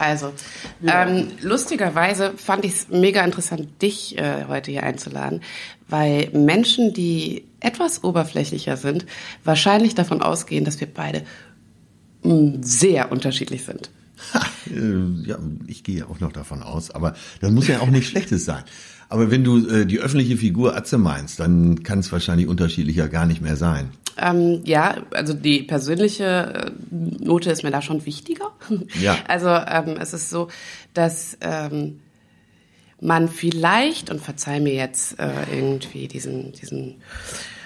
Also, ähm, lustigerweise fand ich es mega interessant, dich äh, heute hier einzuladen, weil Menschen, die etwas oberflächlicher sind, wahrscheinlich davon ausgehen, dass wir beide mh, mm, sehr unterschiedlich sind. Ja, ich gehe auch noch davon aus, aber das muss ja auch nicht Schlechtes sein. Aber wenn du äh, die öffentliche Figur Atze meinst, dann kann es wahrscheinlich unterschiedlicher gar nicht mehr sein. Ähm, ja, also die persönliche äh, Note ist mir da schon wichtiger. Ja. Also ähm, es ist so, dass ähm, man vielleicht, und verzeih mir jetzt äh, irgendwie diesen, diesen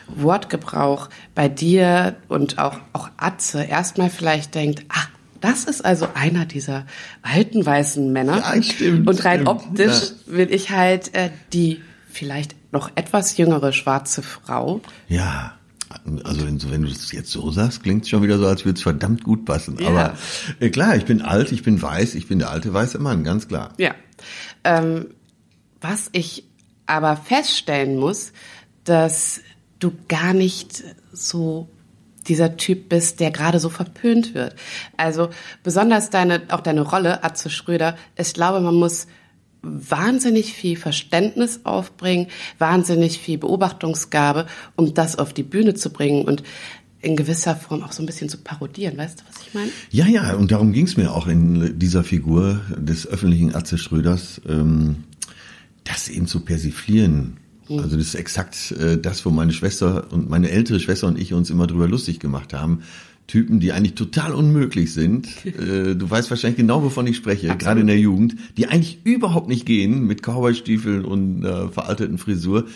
Wortgebrauch bei dir und auch, auch Atze erstmal vielleicht denkt, ah, das ist also einer dieser alten weißen Männer. Ja, stimmt. Und rein stimmt. optisch ja. will ich halt äh, die vielleicht noch etwas jüngere schwarze Frau. Ja. Also wenn du das jetzt so sagst, klingt es schon wieder so, als würde es verdammt gut passen. Ja. Aber äh, klar, ich bin alt, ich bin weiß, ich bin der alte weiße Mann, ganz klar. Ja. Ähm, was ich aber feststellen muss, dass du gar nicht so dieser Typ bist, der gerade so verpönt wird. Also besonders deine, auch deine Rolle, Atze Schröder, ich glaube, man muss wahnsinnig viel Verständnis aufbringen, wahnsinnig viel Beobachtungsgabe, um das auf die Bühne zu bringen und in gewisser Form auch so ein bisschen zu parodieren. Weißt du, was ich meine? Ja, ja, und darum ging es mir auch in dieser Figur des öffentlichen Atze Schröders, ähm, das eben zu persiflieren. Also das ist exakt äh, das, wo meine Schwester und meine ältere Schwester und ich uns immer drüber lustig gemacht haben. Typen, die eigentlich total unmöglich sind. Äh, du weißt wahrscheinlich genau, wovon ich spreche, Absolut. gerade in der Jugend, die eigentlich überhaupt nicht gehen mit Cowboystiefeln und äh, veralteten Frisur.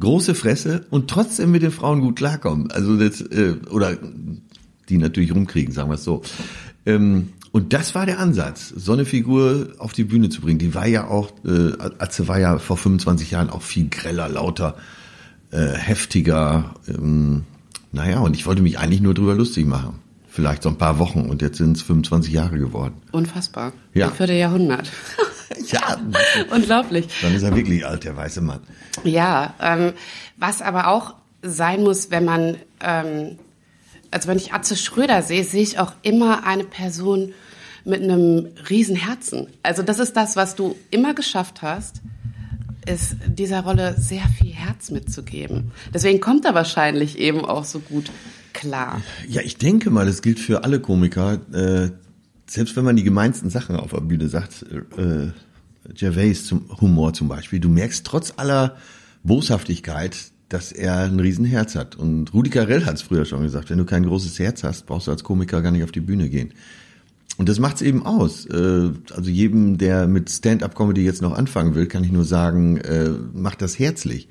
Große Fresse und trotzdem mit den Frauen gut klarkommen. Also das, äh, oder die natürlich rumkriegen, sagen wir es so. Ähm, und das war der Ansatz, so eine Figur auf die Bühne zu bringen. Die war ja auch, äh, Atze war ja vor 25 Jahren auch viel greller, lauter, äh, heftiger. Ähm, naja, und ich wollte mich eigentlich nur drüber lustig machen. Vielleicht so ein paar Wochen und jetzt sind es 25 Jahre geworden. Unfassbar. Ja. Ein Vierteljahrhundert. ja. Unglaublich. Dann ist er wirklich alt, der weiße Mann. Ja, ähm, was aber auch sein muss, wenn man ähm, also wenn ich Atze Schröder sehe, sehe ich auch immer eine Person mit einem riesen Herzen. Also das ist das, was du immer geschafft hast, ist dieser Rolle sehr viel Herz mitzugeben. Deswegen kommt er wahrscheinlich eben auch so gut klar. Ja, ich denke mal, das gilt für alle Komiker. Äh, selbst wenn man die gemeinsten Sachen auf der Bühne sagt, äh, Gervais zum Humor zum Beispiel, du merkst trotz aller Boshaftigkeit, dass er ein Riesenherz hat. Und Rudi Carell hat es früher schon gesagt, wenn du kein großes Herz hast, brauchst du als Komiker gar nicht auf die Bühne gehen. Und das macht's eben aus. Äh, also jedem, der mit Stand-up-Comedy jetzt noch anfangen will, kann ich nur sagen, äh, mach das herzlich.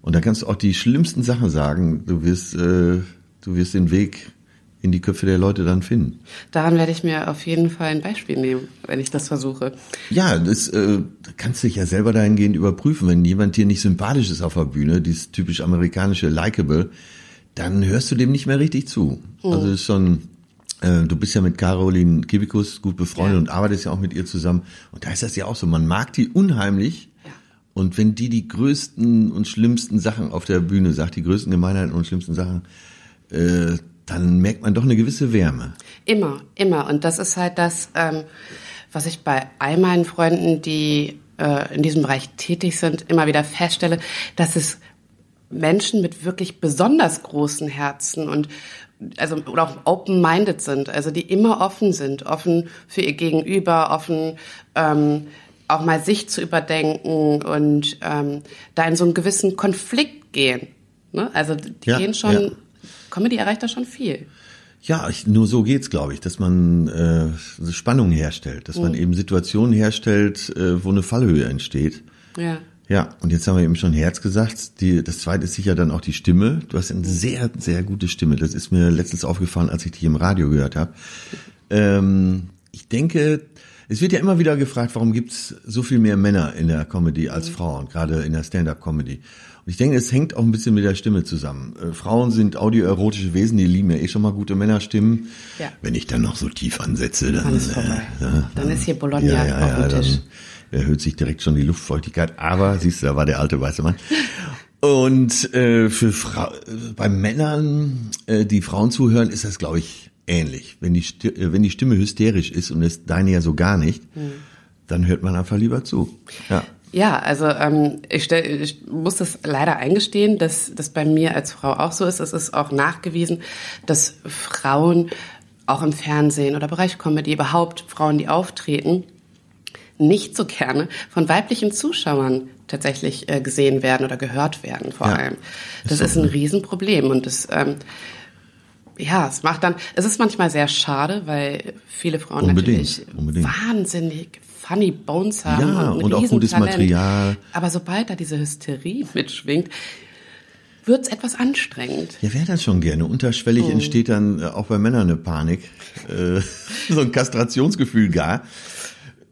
Und da kannst du auch die schlimmsten Sachen sagen. Du wirst, äh, du wirst den Weg in die Köpfe der Leute dann finden. Daran werde ich mir auf jeden Fall ein Beispiel nehmen, wenn ich das versuche. Ja, das äh, kannst du dich ja selber dahingehend überprüfen. Wenn jemand dir nicht sympathisch ist auf der Bühne, dieses typisch amerikanische Likeable, dann hörst du dem nicht mehr richtig zu. Hm. Also ist schon, du bist ja mit Caroline Kibikus gut befreundet ja. und arbeitest ja auch mit ihr zusammen. Und da ist das ja auch so, man mag die unheimlich. Ja. Und wenn die die größten und schlimmsten Sachen auf der Bühne sagt, die größten Gemeinheiten und schlimmsten Sachen, äh, dann merkt man doch eine gewisse Wärme. Immer, immer. Und das ist halt das, ähm, was ich bei all meinen Freunden, die äh, in diesem Bereich tätig sind, immer wieder feststelle, dass es Menschen mit wirklich besonders großen Herzen und also oder auch open-minded sind, also die immer offen sind, offen für ihr Gegenüber, offen ähm, auch mal sich zu überdenken und ähm, da in so einen gewissen Konflikt gehen. Ne? Also die ja, gehen schon ja. Comedy erreicht da schon viel. Ja, ich, nur so geht's, glaube ich, dass man äh, Spannung herstellt, dass mhm. man eben Situationen herstellt, äh, wo eine Fallhöhe entsteht. Ja. Ja, und jetzt haben wir eben schon Herz gesagt. Die, das zweite ist sicher dann auch die Stimme. Du hast eine sehr, sehr gute Stimme. Das ist mir letztens aufgefallen, als ich dich im Radio gehört habe. Ähm, ich denke, es wird ja immer wieder gefragt, warum gibt's so viel mehr Männer in der Comedy als mhm. Frauen, gerade in der Stand-up-Comedy. Und ich denke, es hängt auch ein bisschen mit der Stimme zusammen. Äh, Frauen sind audioerotische Wesen, die lieben ja eh schon mal gute Männerstimmen. Ja. Wenn ich dann noch so tief ansetze, dann, dann ist vorbei. Äh, dann, dann, ist hier Bologna ja, ja, auf dem Tisch. Dann erhöht sich direkt schon die Luftfeuchtigkeit. Aber siehst du, da war der alte weiße Mann. Und äh, für Fra bei Männern, äh, die Frauen zuhören, ist das, glaube ich, ähnlich. Wenn die, Sti- äh, wenn die Stimme hysterisch ist und es deine ja so gar nicht, dann hört man einfach lieber zu. Ja. Ja, also ähm, ich, stell, ich muss das leider eingestehen, dass das bei mir als Frau auch so ist. Es ist auch nachgewiesen, dass Frauen auch im Fernsehen oder Bereich Comedy überhaupt Frauen, die auftreten, nicht so gerne von weiblichen Zuschauern tatsächlich äh, gesehen werden oder gehört werden vor Ja, allem. ist Das so, ist ein? Riesenproblem und das ähm, ja, es macht dann, es ist manchmal sehr schade, weil viele Frauen Unbedingt, natürlich unbedingt. wahnsinnig funny Bones haben Ja, und, und auch gutes. Material. Aber sobald da diese Hysterie mitschwingt, wird's etwas anstrengend. Ja, wer das schon gerne. Unterschwellig entsteht dann äh, auch bei Männern eine Panik, äh, so ein Kastrationsgefühl gar.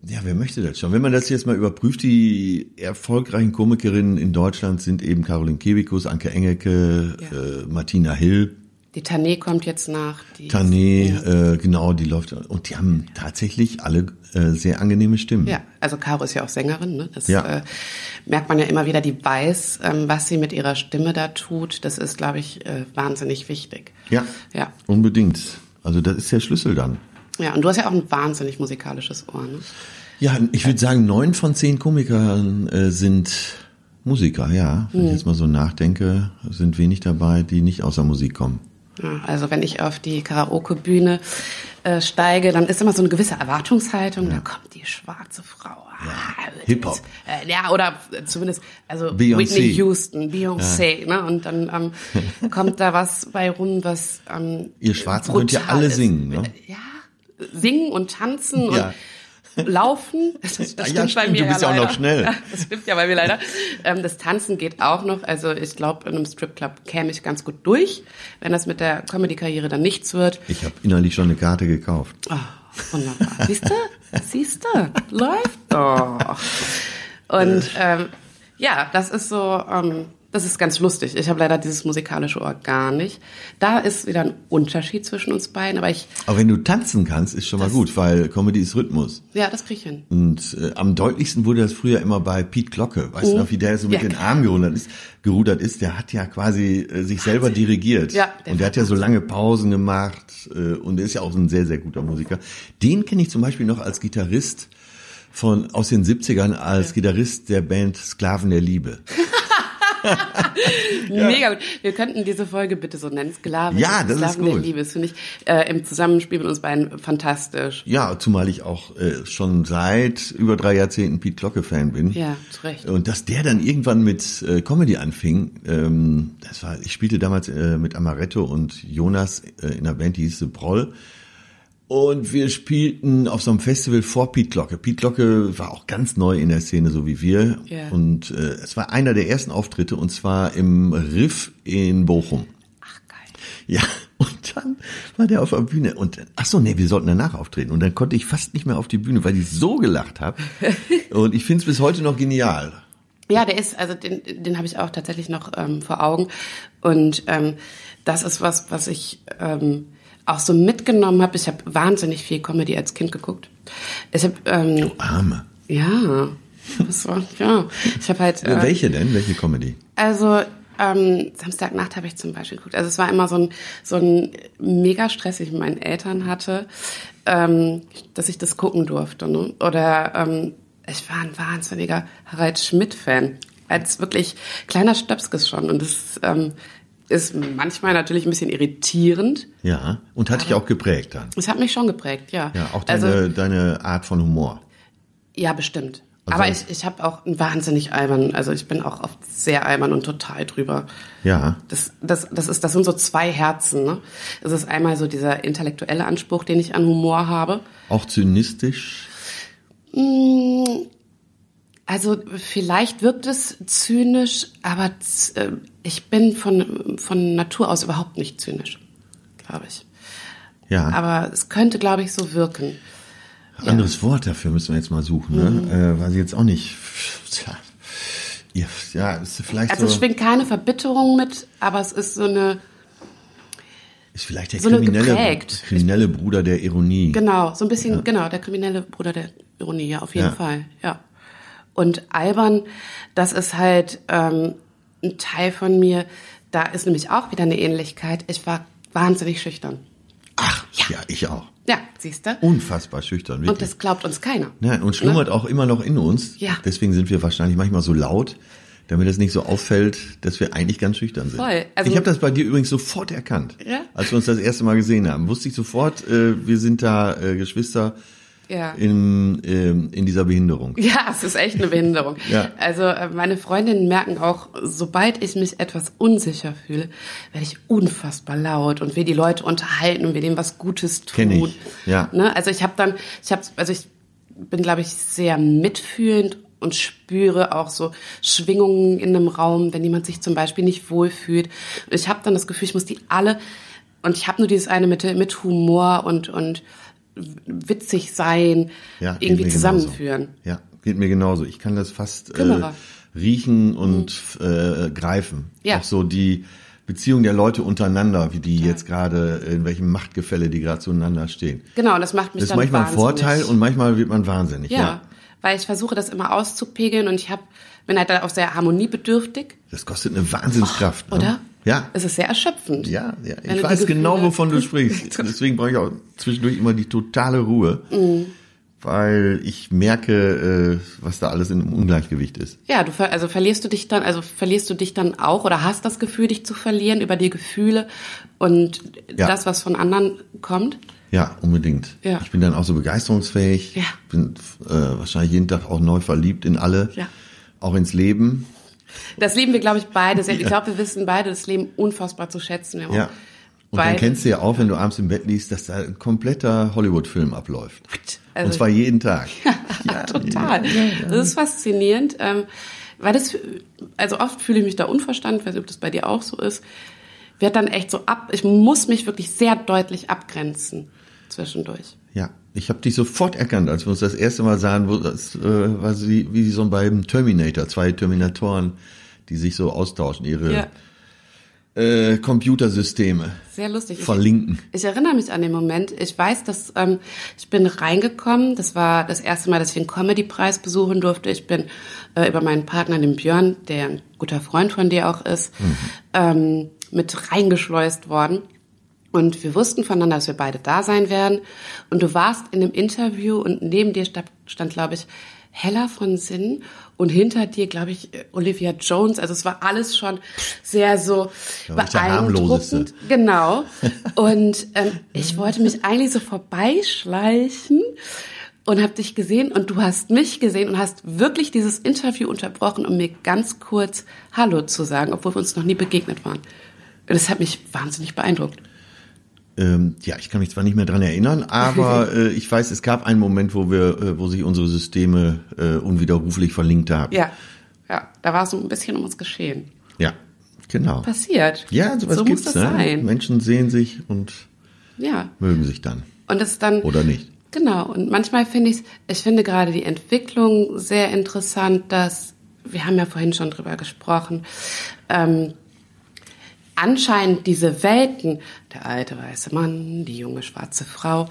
Ja, wer möchte das schon? Wenn man das jetzt mal überprüft, die erfolgreichen Komikerinnen in Deutschland sind eben Caroline Kebekus, Anke Engelke, Ja. äh, Martina Hill, Die Tané kommt jetzt nach. Die Tané, äh, genau, die läuft. Und die haben tatsächlich alle äh, sehr angenehme Stimmen. Ja, also Caro ist ja auch Sängerin, ne? Das Ja. äh, merkt man ja immer wieder, die weiß, ähm, was sie mit ihrer Stimme da tut. Das ist, glaube ich, äh, wahnsinnig wichtig. ja, Ja. unbedingt. Also das ist der Schlüssel dann. Ja, und du hast ja auch ein wahnsinnig musikalisches Ohr, ne? Ja, ich würde sagen, neun von zehn Komikern äh, sind Musiker, ja. Wenn ich jetzt mal so nachdenke, sind wenig dabei, die nicht aus der Musik kommen. Ja, also wenn ich auf die Karaoke-Bühne äh, steige, dann ist immer so eine gewisse Erwartungshaltung. Da kommt die schwarze Frau. Ah, Hip-Hop. Äh, ja, oder zumindest also Beyoncé. Whitney Houston, Beyoncé. Ne? Und dann ähm, kommt da was bei rum, was ähm, Ihr Schwarzen könnt ja alle ist. singen, ne? Ja, singen und tanzen Ja. und laufen. Das, das Ja, stimmt ja, bei stimmt, mir du bist ja auch noch schnell. Das stimmt ja bei mir leider. Ähm, das Tanzen geht auch noch. Also ich glaube, in einem Stripclub käme ich ganz gut durch, wenn das mit der Comedy-Karriere dann nichts wird. Ich habe innerlich schon eine Karte gekauft. Oh, wunderbar. Siehst du? Siehst du? Läuft doch. Und ähm, ja, das ist so, ähm, das ist ganz lustig. Ich habe leider dieses musikalische Ohr gar nicht. Da ist wieder ein Unterschied zwischen uns beiden, aber ich, Aber wenn du tanzen kannst, ist schon mal gut, weil Comedy ist Rhythmus. ja, das krieg ich hin. Und äh, am deutlichsten wurde das früher immer bei Pete Glocke. Weißt du noch, wie der so mit Ja, den. Armen gerudert ist? Gerudert ist, der hat ja quasi äh, sich selber dirigiert. Ja, der und der hat ja so lange Pausen gemacht äh, und er ist ja auch ein sehr, sehr guter Musiker. Den kenne ich zum Beispiel noch als Gitarrist von aus den 70ern als Gitarrist der Band Sklaven der Liebe. Mega gut. Wir könnten diese Folge bitte so nennen. Sklaven, Ja, das ist Sklaven der gut. Liebe. Das finde ich äh, im Zusammenspiel mit uns beiden fantastisch. Ja, zumal ich auch äh, schon seit über drei Jahrzehnten Pete Glocke Fan bin. Ja, zu Recht. Und dass der dann irgendwann mit äh, Comedy anfing, ähm, das war, ich spielte damals äh, mit Amaretto und Jonas äh, in einer Band, die hieß The Proll. Und wir spielten auf so einem Festival vor Pete Glocke. Pete Glocke war auch ganz neu in der Szene, so wie wir. Ja. Und äh, es war einer der ersten Auftritte, und zwar im Riff in Bochum. Ach, geil. Ja, und dann war der auf der Bühne und ach so, nee, wir sollten danach auftreten und dann konnte ich fast nicht mehr auf die Bühne, weil ich so gelacht habe. und ich finde es bis heute noch genial. Ja, der ist, also den, den habe ich auch tatsächlich noch ähm, vor Augen. Und ähm, das ist was, was ich ähm, auch so mitgenommen habe. Ich habe wahnsinnig viel Comedy als Kind geguckt. Ich habe, ähm, Arme. ja, das war, ja, ich habe halt. Äh, Welche denn? Welche Comedy? Also ähm, Samstagnacht habe ich zum Beispiel geguckt. Also es war immer so ein, so ein mega Stress, den ich mit meinen Eltern hatte, ähm, dass ich das gucken durfte. Ne? Oder ähm, ich war ein wahnsinniger Harald Schmidt-Fan. Als wirklich kleiner Stöpskes schon. Und das ähm, ist manchmal natürlich ein bisschen irritierend. Ja, und hat dich auch geprägt dann. Es hat mich schon geprägt, ja. Ja, auch deine, also, deine Art von Humor. ja, bestimmt. Also- Aber ich, ich habe auch einen wahnsinnig albern, also ich bin auch oft sehr albern und total drüber. Ja, Das, das, das, ist, das sind so zwei Herzen. Ne? Es ist einmal so dieser intellektuelle Anspruch, den ich an Humor habe. auch zynistisch. Also vielleicht wirkt es zynisch, aber äh, ich bin von, von Natur aus überhaupt nicht zynisch, glaube ich. Ja, Aber es könnte, glaube ich, so wirken. anderes Wort dafür müssen wir jetzt mal suchen. Ne? Mhm. Äh, weiß ich jetzt auch nicht. Tja. Ja, ja, ist vielleicht Also es so, schwingt keine Verbitterung mit, aber es ist so eine, ist vielleicht der so kriminelle, kriminelle Bruder der Ironie. genau, so ein bisschen, genau, der kriminelle Bruder der Ironie, ja, auf jeden Ja. Fall, ja. Und albern, das ist halt ähm, ein Teil von mir, da ist nämlich auch wieder eine Ähnlichkeit. Ich war wahnsinnig schüchtern. Ach, ja, ich auch. Ja, siehst du? Unfassbar schüchtern. Wirklich. Und das glaubt uns keiner. Ja, und schlummert auch immer noch in uns. Ja. Deswegen sind wir wahrscheinlich manchmal so laut, damit es nicht so auffällt, dass wir eigentlich ganz schüchtern sind. Voll. Also- ich habe das bei dir übrigens sofort erkannt. Ja? Als wir uns das erste Mal gesehen haben, wusste ich sofort, äh, wir sind da äh, Geschwister Ja. in, ähm, in dieser Behinderung. Ja, es ist echt eine Behinderung. Ja. Also äh, meine Freundinnen merken auch, sobald ich mich etwas unsicher fühle, werde ich unfassbar laut und will die Leute unterhalten und will denen was Gutes tun. Kenn ich, ja. Ne? Also ich habe dann, ich habe, also ich bin, glaube ich, sehr mitfühlend und spüre auch so Schwingungen in einem Raum, wenn jemand sich zum Beispiel nicht wohlfühlt. Und ich habe dann das Gefühl, ich muss die alle und ich habe nur dieses eine mit, mit Humor und und witzig sein Ja, irgendwie zusammenführen. Genauso. Ja, geht mir genauso. Ich kann das fast äh, riechen und äh, greifen. Mhm. Ja. Auch so die Beziehung der Leute untereinander, wie die jetzt gerade, in welchem Machtgefälle die gerade zueinander stehen. Genau, das macht mich Das ist manchmal ein. Vorteil und manchmal wird man wahnsinnig. ja, Ja. weil ich versuche das immer auszupegeln und ich hab, bin halt auch sehr harmoniebedürftig, Das kostet eine Wahnsinnskraft. ne? oder? Ja. Es ist sehr erschöpfend. Ja, ja. Ich weiß genau, wovon du sprichst. Deswegen brauche ich auch zwischendurch immer die totale Ruhe, Mhm. weil ich merke, äh, was da alles in einem Ungleichgewicht ist. Ja, du ver also verlierst du dich dann, also verlierst du dich dann auch oder hast das Gefühl, dich zu verlieren über die Gefühle und Ja. das, was von anderen kommt. Ja, unbedingt. Ja. Ich bin dann auch so begeisterungsfähig. Ja. Bin äh, wahrscheinlich jeden Tag auch neu verliebt in alle. Ja. Auch ins Leben. Das lieben wir, glaube ich, beide. sehr. Ich glaube, wir wissen beide das Leben unfassbar zu schätzen. Ja. Und dann kennst du ja auch, wenn du abends im Bett liegst, dass da ein kompletter Hollywood-Film abläuft. Also- Und zwar jeden Tag. Ja, total. Das ist faszinierend, ähm, weil das, also oft fühle ich mich da unverstanden, ich weiß nicht, ob das bei dir auch so ist, werd dann echt so ab, ich muss mich wirklich sehr deutlich abgrenzen zwischendurch. Ja, ich habe dich sofort erkannt, als wir uns das erste Mal sahen, wo das äh, war wie, wie so beim Terminator, zwei Terminatoren, die sich so austauschen, ihre Ja, äh, Computersysteme sehr lustig. Ich- verlinken. Ich erinnere mich an den Moment. Ich weiß, dass ähm, ich bin reingekommen. Das war das erste Mal, dass ich den Comedy-Preis besuchen durfte. Ich bin äh, über meinen Partner, den Björn, der ein guter Freund von dir auch ist, ähm, mit reingeschleust worden. Und wir wussten voneinander, dass wir beide da sein werden. Und du warst in einem Interview und neben dir stand, stand glaube ich, Hella von Sinn und hinter dir, glaube ich, Olivia Jones. Also es war alles schon sehr so beeindruckend. Genau. Und ähm, ich wollte mich eigentlich so vorbeischleichen und habe dich gesehen und du hast mich gesehen und hast wirklich dieses Interview unterbrochen, um mir ganz kurz Hallo zu sagen, obwohl wir uns noch nie begegnet waren. Und das hat mich wahnsinnig beeindruckt. Ähm, ja, ich kann mich zwar nicht mehr dran erinnern, aber äh, ich weiß, es gab einen Moment, wo wir, äh, wo sich unsere Systeme äh, unwiderruflich verlinkt haben. Ja, ja, da war so ein bisschen um uns geschehen. Ja, genau. Passiert. Ja, sowas so gibt's, muss das ne? sein. Menschen sehen sich und Ja. mögen sich dann. Und das dann. Oder nicht. Genau. Und manchmal finde ich, ich finde gerade die Entwicklung sehr interessant, dass, wir haben ja vorhin schon drüber gesprochen, ähm, anscheinend diese Welten, der alte weiße Mann, die junge schwarze Frau,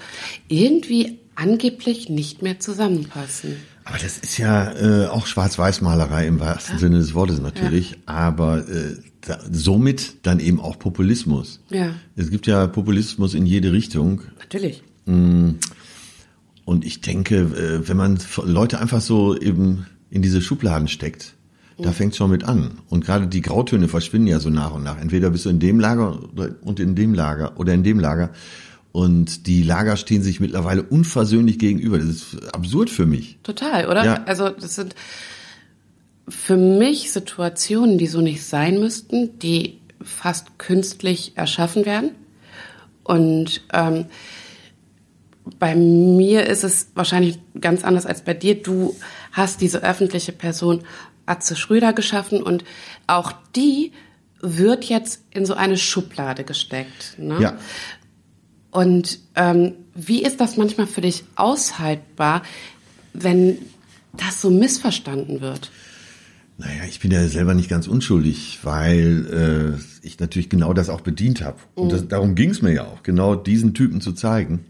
irgendwie angeblich nicht mehr zusammenpassen. Aber das ist ja äh, auch Schwarz-Weiß-Malerei im wahrsten Sinne des Wortes natürlich, aber äh, da, somit dann eben auch Populismus. Ja. Es gibt ja Populismus in jede Richtung Natürlich. und ich denke, äh, wenn man Leute einfach so eben in diese Schubladen steckt, da fängt schon mit an. Und gerade die Grautöne verschwinden ja so nach und nach. Entweder bist du in dem Lager oder- und in dem Lager oder in dem Lager. Und die Lager stehen sich mittlerweile unversöhnlich gegenüber. Das ist absurd für mich. Total, oder? Ja. Also das sind für mich Situationen, die so nicht sein müssten, die fast künstlich erschaffen werden. Und ähm, bei mir ist es wahrscheinlich ganz anders als bei dir. Du hast diese öffentliche Person Atze Schröder geschaffen und auch die wird jetzt in so eine Schublade gesteckt. Ne? Ja. Und ähm, wie ist das manchmal für dich aushaltbar, wenn das so missverstanden wird? Naja, ich bin ja selber nicht ganz unschuldig, weil äh, ich natürlich genau das auch bedient habe. Und das, darum ging es mir ja auch, genau diesen Typen zu zeigen.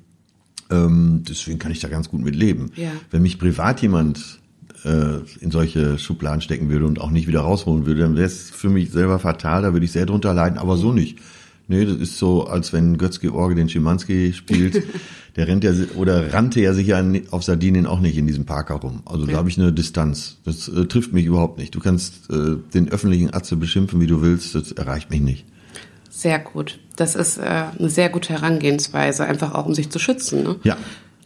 Ähm, deswegen kann ich da ganz gut mit leben. Ja. Wenn mich privat jemand äh, in solche Schubladen stecken würde und auch nicht wieder rausholen würde, dann wäre es für mich selber fatal, da würde ich sehr drunter leiden, aber so nicht. Nee, das ist so, als wenn Götz-George den Schimanski spielt. Der rennt ja oder rannte ja sicher auf Sardinien auch nicht in diesem Park herum. Also ja. da habe ich eine Distanz. Das äh, trifft mich überhaupt nicht. Du kannst äh, den öffentlichen Atze beschimpfen, wie du willst. Das erreicht mich nicht. Sehr gut. Das ist äh, eine sehr gute Herangehensweise, einfach auch um sich zu schützen. Ne? Ja,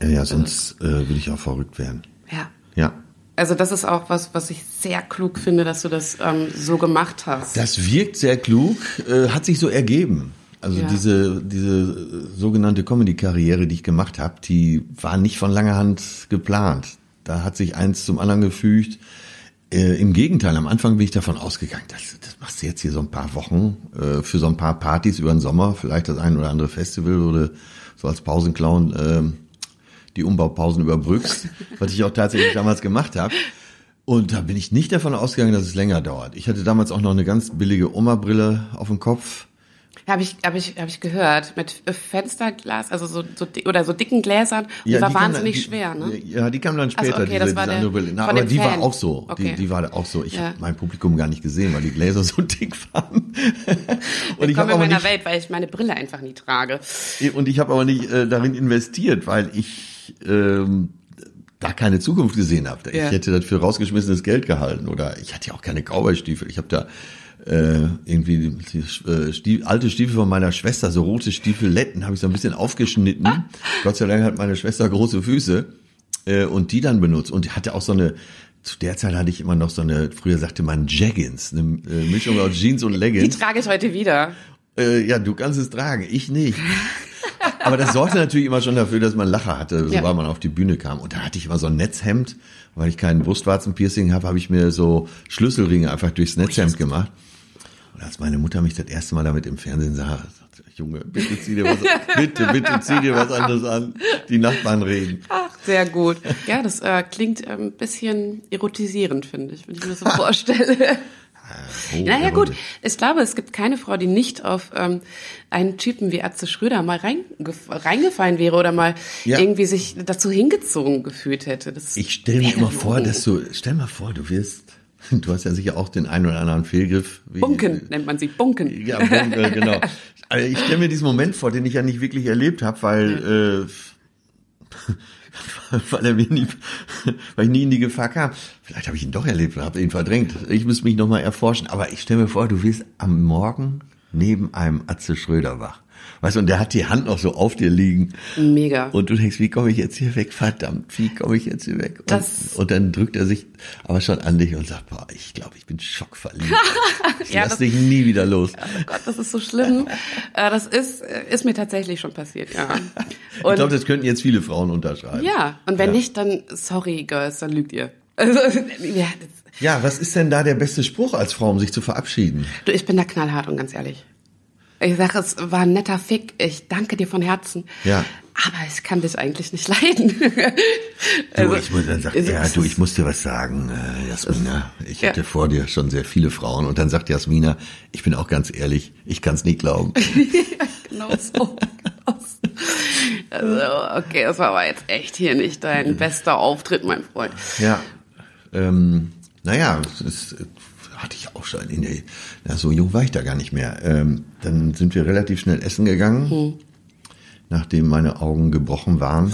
ja, sonst äh, würde ich auch verrückt werden. Ja. Ja. Also das ist auch was, was ich sehr klug finde, dass du das ähm, so gemacht hast. Das wirkt sehr klug, äh, hat sich so ergeben. Also ja. diese diese sogenannte Comedy-Karriere, die ich gemacht habe, die war nicht von langer Hand geplant. Da hat sich eins zum anderen gefügt. Äh, Im Gegenteil, am Anfang bin ich davon ausgegangen, das, das machst du jetzt hier so ein paar Wochen äh, für so ein paar Partys über den Sommer, vielleicht das ein oder andere Festival oder so als Pausenclown. Die Umbaupausen überbrückst, was ich auch tatsächlich damals gemacht habe. Und da bin ich nicht davon ausgegangen, dass es länger dauert. Ich hatte damals auch noch eine ganz billige Oma-Brille auf dem Kopf habe ich, hab ich, hab ich gehört. Mit Fensterglas, also so, so oder so dicken Gläsern. Und ja, die war wahnsinnig dann, die, schwer, ne? Ja, die kam dann später, also okay, diese, das war diese der, Brille. Na, aber die Fan. war auch so. Okay. Die, die war auch so. Ich ja. habe mein Publikum gar nicht gesehen, weil die Gläser so dick waren. und ich komme in meiner nicht, Welt, weil ich meine Brille einfach nie trage. Und ich habe aber nicht äh, darin investiert, weil ich ähm, da keine Zukunft gesehen habe. Ich ja. hätte das für rausgeschmissenes Geld gehalten oder ich hatte ja auch keine Cowboy-Stiefel. Ich habe da äh, irgendwie die, die äh, Stief, alte Stiefel von meiner Schwester, so rote Stiefeletten, habe ich so ein bisschen aufgeschnitten. Gott sei Dank hat meine Schwester große Füße äh, und die dann benutzt. Und die hatte auch so eine, zu der Zeit hatte ich immer noch so eine, früher sagte man Jaggins, eine äh, Mischung aus Jeans und Leggings. Die trage ich heute wieder. Äh, ja, du kannst es tragen, ich nicht. Aber das sorgte natürlich immer schon dafür, dass man Lacher hatte, sobald ja. man auf die Bühne kam. Und da hatte ich immer so ein Netzhemd, weil ich keinen Brustwarzenpiercing habe, habe ich mir so Schlüsselringe einfach durchs Netzhemd gemacht. Und als meine Mutter mich das erste Mal damit im Fernsehen sah, sagte, Junge, bitte zieh dir was, bitte, bitte zieh dir was anderes an. Die Nachbarn reden. Ach, sehr gut. Ja, das äh, klingt ein ähm, bisschen erotisierend, finde ich, wenn ich mir das so vorstelle. Oh, naja gut, ich glaube, es gibt keine Frau, die nicht auf ähm, einen Typen wie Atze Schröder mal reingefallen wäre oder mal ja. irgendwie sich dazu hingezogen gefühlt hätte. Das ich stelle mir immer vor, dass du, stell mal vor, du wirst Du hast ja sicher auch den einen oder anderen Fehlgriff. Wie, Bunken nennt man sie, Bunken. Ja, Bunken, genau. Also ich stelle mir diesen Moment vor, den ich ja nicht wirklich erlebt habe, weil, äh, weil, er mir nie, weil ich nie in die Gefahr kam. Vielleicht habe ich ihn doch erlebt und habe ihn verdrängt. Ich muss mich nochmal erforschen. Aber ich stelle mir vor, du wirst am Morgen neben einem Atze Schröder wach. Weißt du, und der hat die Hand noch so auf dir liegen. Mega. Und du denkst, wie komme ich jetzt hier weg? Verdammt, wie komme ich jetzt hier weg? Und, das und dann drückt er sich aber schon an dich und sagt, boah, ich glaube, ich bin schockverliebt. Ich ja, lass dich nie wieder los. Oh Gott, das ist so schlimm. Äh, das ist, äh, ist mir tatsächlich schon passiert, ja. Und ich glaube, das könnten jetzt viele Frauen unterschreiben. Ja, und wenn ja. nicht, dann sorry, Girls, dann lügt ihr. Also, ja, ja, was ist denn da der beste Spruch als Frau, um sich zu verabschieden? Du, ich bin da knallhart und ganz ehrlich. Ich sage, es war ein netter Fick. Ich danke dir von Herzen. Ja. Aber ich kann dich eigentlich nicht leiden. also, du, ich muss, dann sagt er, du, ich muss dir was sagen, äh, Jasmina. Ich ja. hatte vor dir schon sehr viele Frauen. Und dann sagt Jasmina, ich bin auch ganz ehrlich, ich kann es nicht glauben. genau so. Also, okay, das war aber jetzt echt hier nicht dein bester Auftritt, mein Freund. Ja. Ähm, naja, ist hatte ich auch schon in der, ja, so jung war ich da gar nicht mehr. Ähm, dann sind wir relativ schnell essen gegangen, hm. nachdem meine Augen gebrochen waren.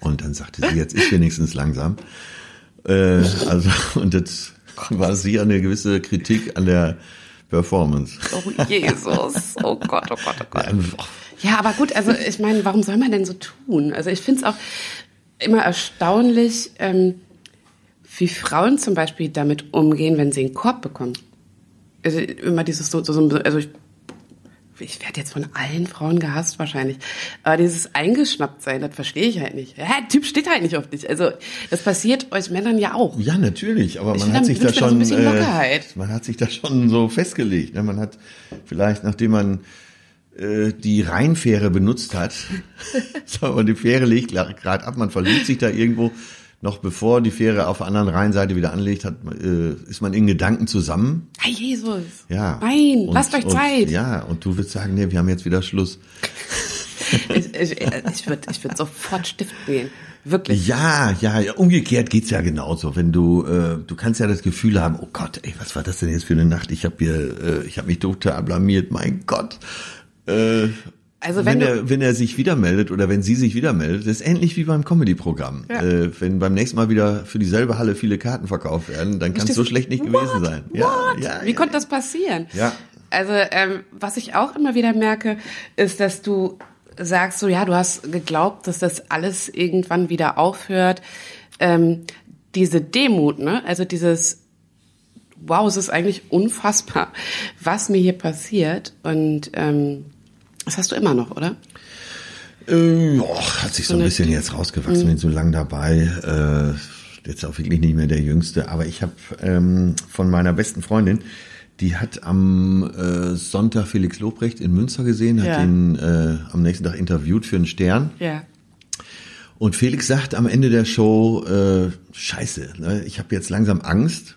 Und dann sagte sie, jetzt ist wenigstens langsam. Äh, also, und das war sie eine gewisse Kritik an der Performance. Oh Jesus, oh Gott, oh Gott, oh Gott. Ja, aber gut, also ich meine, warum soll man denn so tun? Also ich finde es auch immer erstaunlich, ähm, wie Frauen zum Beispiel damit umgehen, wenn sie einen Korb bekommen. Also immer dieses so, so, so also ich, ich werde jetzt von allen Frauen gehasst wahrscheinlich. Aber dieses eingeschnappt sein, das verstehe ich halt nicht. Ja, der Typ steht halt nicht auf dich. Also das passiert euch Männern ja auch. Ja, natürlich. Aber ich man hat sich da schon, so äh, man hat sich da schon so festgelegt. Ne? Man hat vielleicht, nachdem man äh, die Rheinfähre benutzt hat, so, und die Fähre legt gerade ab, man verliebt sich da irgendwo noch bevor die Fähre auf der anderen Rheinseite wieder anlegt, hat, äh, ist man in Gedanken zusammen. Hey Jesus. Ja. Nein, und, lasst euch Zeit. Und, ja, und du würdest sagen, nee, wir haben jetzt wieder Schluss. ich ich, ich würde ich würd sofort stiften gehen. Wirklich. Ja, ja, ja. Umgekehrt geht's ja genauso. Wenn du, äh, du kannst ja das Gefühl haben, oh Gott, ey, was war das denn jetzt für eine Nacht? Ich habe hier, äh, ich habe mich total blamiert. Mein Gott. Äh, Also wenn, wenn er, wenn er sich wieder meldet oder wenn sie sich wieder meldet, ist ähnlich wie beim Comedy-Programm. Ja. Äh, wenn beim nächsten Mal wieder für dieselbe Halle viele Karten verkauft werden, dann kann es so schlecht nicht gewesen sein. Ja, What? ja, Wie konnte das passieren? Ja. Also ähm, was ich auch immer wieder merke, ist, dass du sagst, so ja, du hast geglaubt, dass das alles irgendwann wieder aufhört. Ähm, diese Demut, ne? Also dieses Wow, es ist eigentlich unfassbar, was mir hier passiert. Und ähm, das hast du immer noch, oder? Ähm, och, hat sich so ein Mhm. bisschen jetzt rausgewachsen, bin so lang dabei. Äh, jetzt auch wirklich nicht mehr der Jüngste. Aber ich habe ähm, von meiner besten Freundin, die hat am äh, Sonntag Felix Lobrecht in Münster gesehen, hat Ja. ihn äh, am nächsten Tag interviewt für einen Stern. Ja. Und Felix sagt am Ende der Show, äh, scheiße, ne, ich habe jetzt langsam Angst,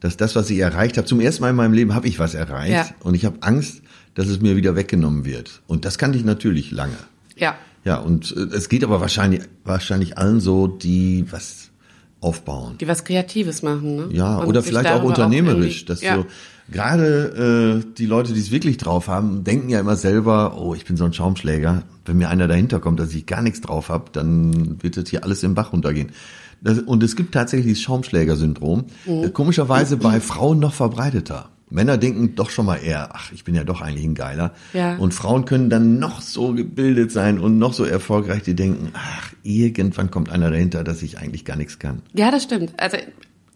dass das, was ich erreicht habe, zum ersten Mal in meinem Leben habe ich was erreicht. Ja. Und ich habe Angst, dass es mir wieder weggenommen wird. Und das kannte ich natürlich lange. Ja. Ja, und äh, es geht aber wahrscheinlich, wahrscheinlich allen so, die was aufbauen. Die was Kreatives machen, ne? Ja, Und oder vielleicht auch unternehmerisch, irgendwie- dass ja. so gerade äh, die Leute, die es wirklich drauf haben, denken ja immer selber, oh, ich bin so ein Schaumschläger. Wenn mir einer dahinter kommt, dass ich gar nichts drauf habe, dann wird das hier alles im Bach runtergehen. Das, und es gibt tatsächlich das Schaumschläger-Syndrom. Mhm. Äh, Komischerweise bei Frauen noch verbreiteter. Männer denken doch schon mal eher, ach, ich bin ja doch eigentlich ein Geiler. Ja. Und Frauen können dann noch so gebildet sein und noch so erfolgreich, die denken, ach, irgendwann kommt einer dahinter, dass ich eigentlich gar nichts kann. Ja, das stimmt. Also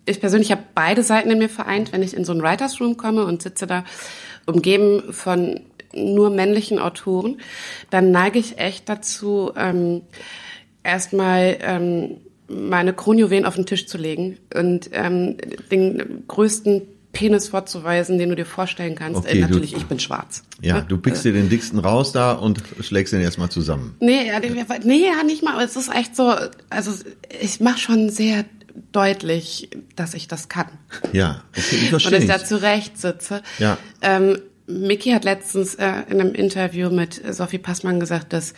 ich persönlich habe beide Seiten in mir vereint, wenn ich in so einen Writers Room komme und sitze da umgeben von nur männlichen Autoren, dann neige ich echt dazu, ähm, erstmal ähm, meine Kronjuwelen auf den Tisch zu legen und ähm, den größten Penis vorzuweisen, den du dir vorstellen kannst. Okay, äh, du- natürlich, ich bin schwarz. Ja, du pickst dir den dicksten raus da und schlägst den erstmal zusammen. Nee, ja, nee, ja, nicht mal. Aber es ist echt so, also ich mache schon sehr deutlich, dass ich das kann. Ja, okay, ich Und verstehe dass ich da zurecht sitze. Ja. Ähm, Mickey hat letztens äh, in einem Interview mit Sophie Passmann gesagt, dass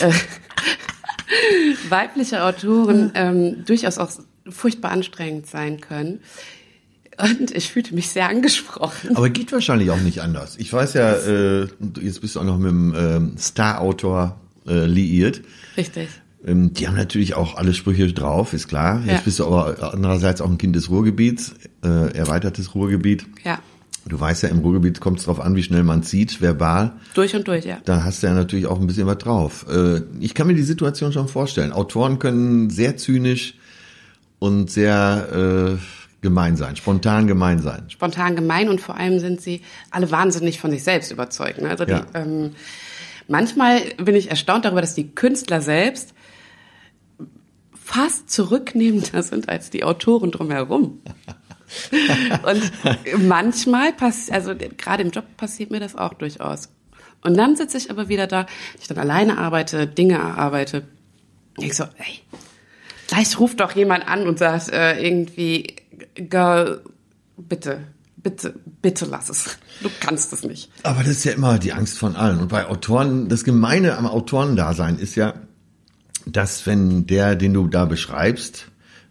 äh, weibliche Autoren ähm, durchaus auch furchtbar anstrengend sein können. Und ich fühlte mich sehr angesprochen. Aber geht wahrscheinlich auch nicht anders. Ich weiß ja, äh, jetzt bist du auch noch mit dem ähm, Star-Autor äh, liiert. Richtig. Ähm, die haben natürlich auch alle Sprüche drauf, ist klar. Jetzt Ja. bist du aber andererseits auch ein Kind des Ruhrgebiets, äh, erweitertes Ruhrgebiet. Ja. Du weißt ja, im Ruhrgebiet kommt es drauf an, wie schnell man zieht, verbal. Durch und durch, ja. Da hast du ja natürlich auch ein bisschen was drauf. Äh, ich kann mir die Situation schon vorstellen. Autoren können sehr zynisch und sehr äh, gemein sein, spontan gemein sein. spontan gemein und vor allem sind sie alle wahnsinnig von sich selbst überzeugt. Ne? Also die, Ja. ähm, manchmal bin ich erstaunt darüber, dass die Künstler selbst fast zurücknehmender sind als die Autoren drumherum. und manchmal passiert, also gerade im Job passiert mir das auch durchaus. Und dann sitze ich aber wieder da, ich dann alleine arbeite, Dinge erarbeite. Ich so, ey, gleich ruft doch jemand an und sagt äh, irgendwie, Girl, bitte, bitte, bitte lass es. Du kannst es nicht. Aber das ist ja immer die Angst von allen. Und bei Autoren, das Gemeine am Autorendasein ist ja, dass wenn der, den du da beschreibst,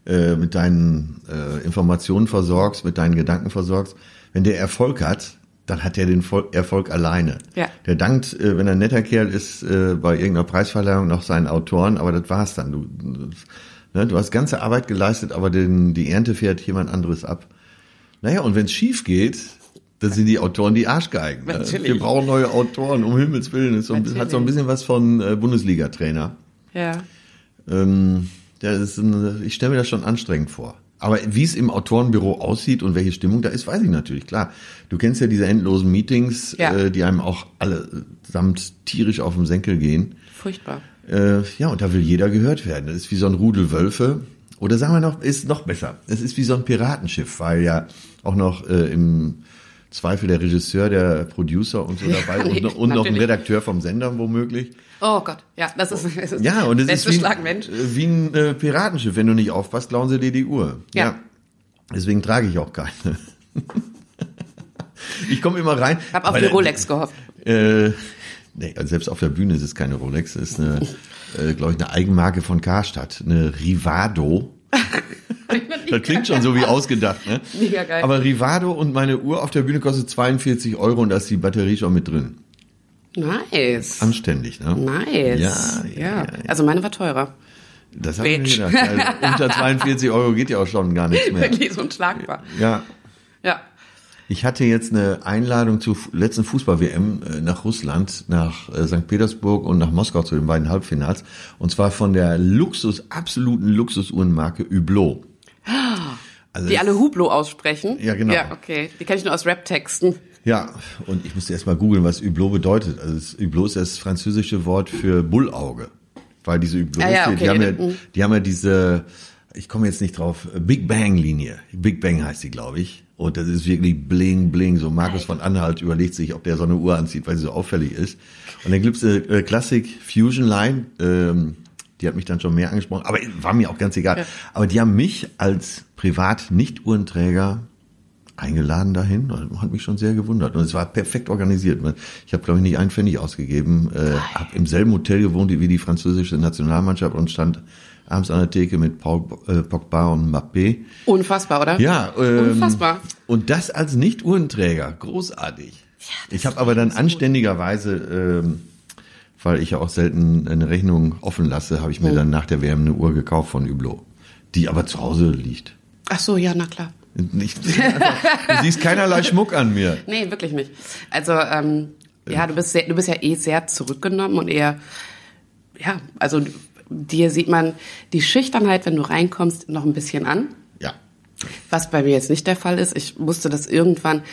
äh, mit deinen äh, Informationen versorgst, mit deinen Gedanken versorgst, wenn der Erfolg hat, dann hat er den Vol Erfolg alleine. Ja. Der dankt, äh, wenn er ein netter Kerl ist, äh, bei irgendeiner Preisverleihung noch seinen Autoren, aber das war's dann. Du, ne, du hast ganze Arbeit geleistet, aber den, die Ernte fährt jemand anderes ab. Naja, und wenn es schief geht, dann sind die Autoren die Arschgeigen. ne? Natürlich. Wir brauchen neue Autoren, um Himmels Willen. Das ist so ein, Natürlich. hat so ein bisschen was von äh, Bundesliga-Trainer. Ja. Ähm, das ist ein, ich stelle mir das schon anstrengend vor. Aber wie es im Autorenbüro aussieht und welche Stimmung da ist, weiß ich natürlich, klar. Du kennst ja diese endlosen Meetings, Ja. äh, die einem auch allesamt tierisch auf den Senkel gehen. Furchtbar. Äh, ja, und da will jeder gehört werden. Das ist wie so ein Rudel Wölfe. Oder sagen wir noch, ist noch besser. Es ist wie so ein Piratenschiff, weil ja auch noch äh, im Zweifel der Regisseur, der Producer und so dabei nee, und, noch- und noch ein. Redakteur vom Sender womöglich. Oh Gott, ja, das ist, das ist Ja, und es ist wie, Schlag, Mensch. äh, wie ein äh, Piratenschiff. Wenn du nicht aufpasst, klauen sie dir die Uhr. Ja. Deswegen trage ich auch keine. ich komme immer rein. Ich habe auf die Rolex gehofft. Äh, Nee, also selbst auf der Bühne ist es keine Rolex, es ist eine, äh, glaube ich, eine Eigenmarke von Karstadt, eine Rivado. das klingt schon so wie ausgedacht, ne? Mega geil. Aber Rivado und meine Uhr auf der Bühne kostet 42 Euro und da ist die Batterie schon mit drin. Nice. Anständig, ne? Nice. Ja, ja, ja. ja. Also meine war teurer. Das habe ich mir gedacht. Also unter 42 Euro geht ja auch schon gar nichts mehr. Wirklich so unschlagbar. Ja, Ja. Ich hatte jetzt eine Einladung zur letzten Fußball-WM äh, nach Russland, nach äh, St. Petersburg und nach Moskau zu den beiden Halbfinals. Und zwar von der Luxus, absoluten Luxusuhrenmarke Hublot. Also Die alle Hublot aussprechen. Ja, genau. Ja, okay. Die kenne ich nur aus Rap-Texten. Ja, und ich musste erst mal googeln, was Hublot bedeutet. Also Hublot ist das französische Wort für Bullauge. Weil diese Hublots, Ah ja, die- okay, die, haben ja, mhm. die haben ja diese, ich komme jetzt nicht drauf, Big Bang-Linie. Big Bang heißt die, glaube ich. Und das ist wirklich bling, bling. So Markus von Anhalt überlegt sich, ob der so eine Uhr anzieht, weil sie so auffällig ist. Und dann gibt's eine äh, Classic Fusion Line, ähm, die hat mich dann schon mehr angesprochen, aber war mir auch ganz egal. Ja. Aber die haben mich als Privat-Nicht-Uhrenträger eingeladen dahin. Das Hat mich schon sehr gewundert. Und es war perfekt organisiert. Ich habe, glaube ich, nicht einen Pfennig ausgegeben. Äh, habe im selben Hotel gewohnt wie die französische Nationalmannschaft und stand abends an der Theke mit Paul äh, Pogba und Mbappé. Unfassbar, oder? Ja, ähm, Unfassbar. Und das als Nicht-Uhrenträger. Großartig. ich habe aber dann anständigerweise, ähm, weil ich ja auch selten eine Rechnung offen lasse, habe ich mir dann nach der WM eine Uhr gekauft von Hublot, die aber zu Hause liegt. Ach so, ja, na klar. Nicht, du siehst keinerlei Schmuck an mir. Nee, wirklich nicht. Also, ähm, ja, du bist, sehr, du bist ja eh sehr zurückgenommen und eher, ja, also dir sieht man die Schüchternheit, wenn du reinkommst, noch ein bisschen an. Ja. Was bei mir jetzt nicht der Fall ist. Ich musste das irgendwann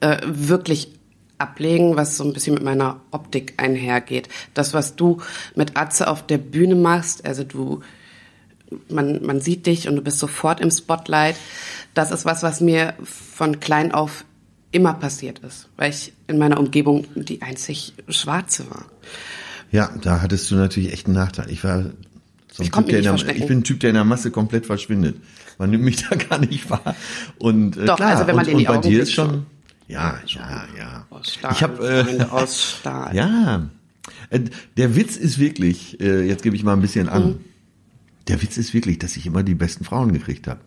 äh, wirklich ablegen, was so ein bisschen mit meiner Optik einhergeht. Das, was du mit Atze auf der Bühne machst, also du, man, man sieht dich und du bist sofort im Spotlight. Das ist was, was mir von klein auf immer passiert ist, weil ich in meiner Umgebung die einzig Schwarze war. Ja, da hattest du natürlich echt einen Nachteil. Ich war so ein Ich Typ, der der, ich bin ein Typ, der in der Masse komplett verschwindet. Man nimmt mich da gar nicht wahr. Und äh, Doch, klar, also wenn man und, in die und bei Augen dir ist schon, ja, ja, ja. Aus Stahl, Ich habe äh, aus Stahl. Ja, Äh, der Witz ist wirklich, äh, jetzt gebe ich mal ein bisschen an. Mhm. Der Witz ist wirklich, dass ich immer die besten Frauen gekriegt habe.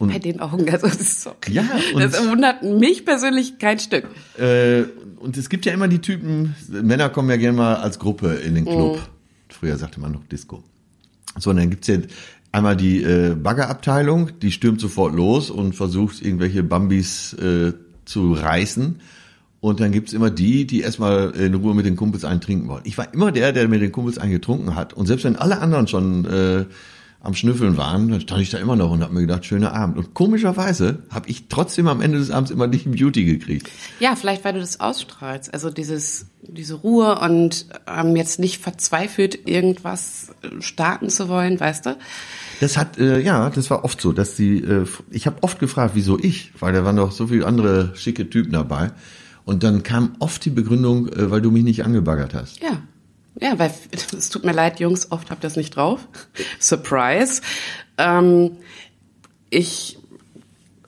Und- Bei den Augen, also das ist so. Ja, das wundert mich persönlich kein Stück. Äh, und es gibt ja immer die Typen, Männer kommen ja gerne mal als Gruppe in den Club. Mhm. Früher sagte man noch Disco. So, und dann gibt's ja einmal die äh, Baggerabteilung, die stürmt sofort los und versucht, irgendwelche Bambis äh, zu reißen. Und dann gibt's immer die, die erstmal in Ruhe mit den Kumpels einen trinken wollen. Ich war immer der, der mit den Kumpels einen getrunken hat. Und selbst wenn alle anderen schon äh, am Schnüffeln waren, dann stand ich da immer noch und habe mir gedacht, schöner Abend. Und komischerweise habe ich trotzdem am Ende des Abends immer die Beauty gekriegt. Ja, vielleicht weil du das ausstrahlst. Also dieses, diese Ruhe und ähm, jetzt nicht verzweifelt irgendwas äh, starten zu wollen, weißt du? Das hat, äh, ja, das war oft so, dass die, äh, ich habe oft gefragt, wieso ich, weil da waren doch so viele andere schicke Typen dabei. Und dann kam oft die Begründung, äh, weil du mich nicht angebaggert hast. Ja. Ja, weil es tut mir leid, Jungs, oft habt ihr das nicht drauf. Surprise. Ähm, ich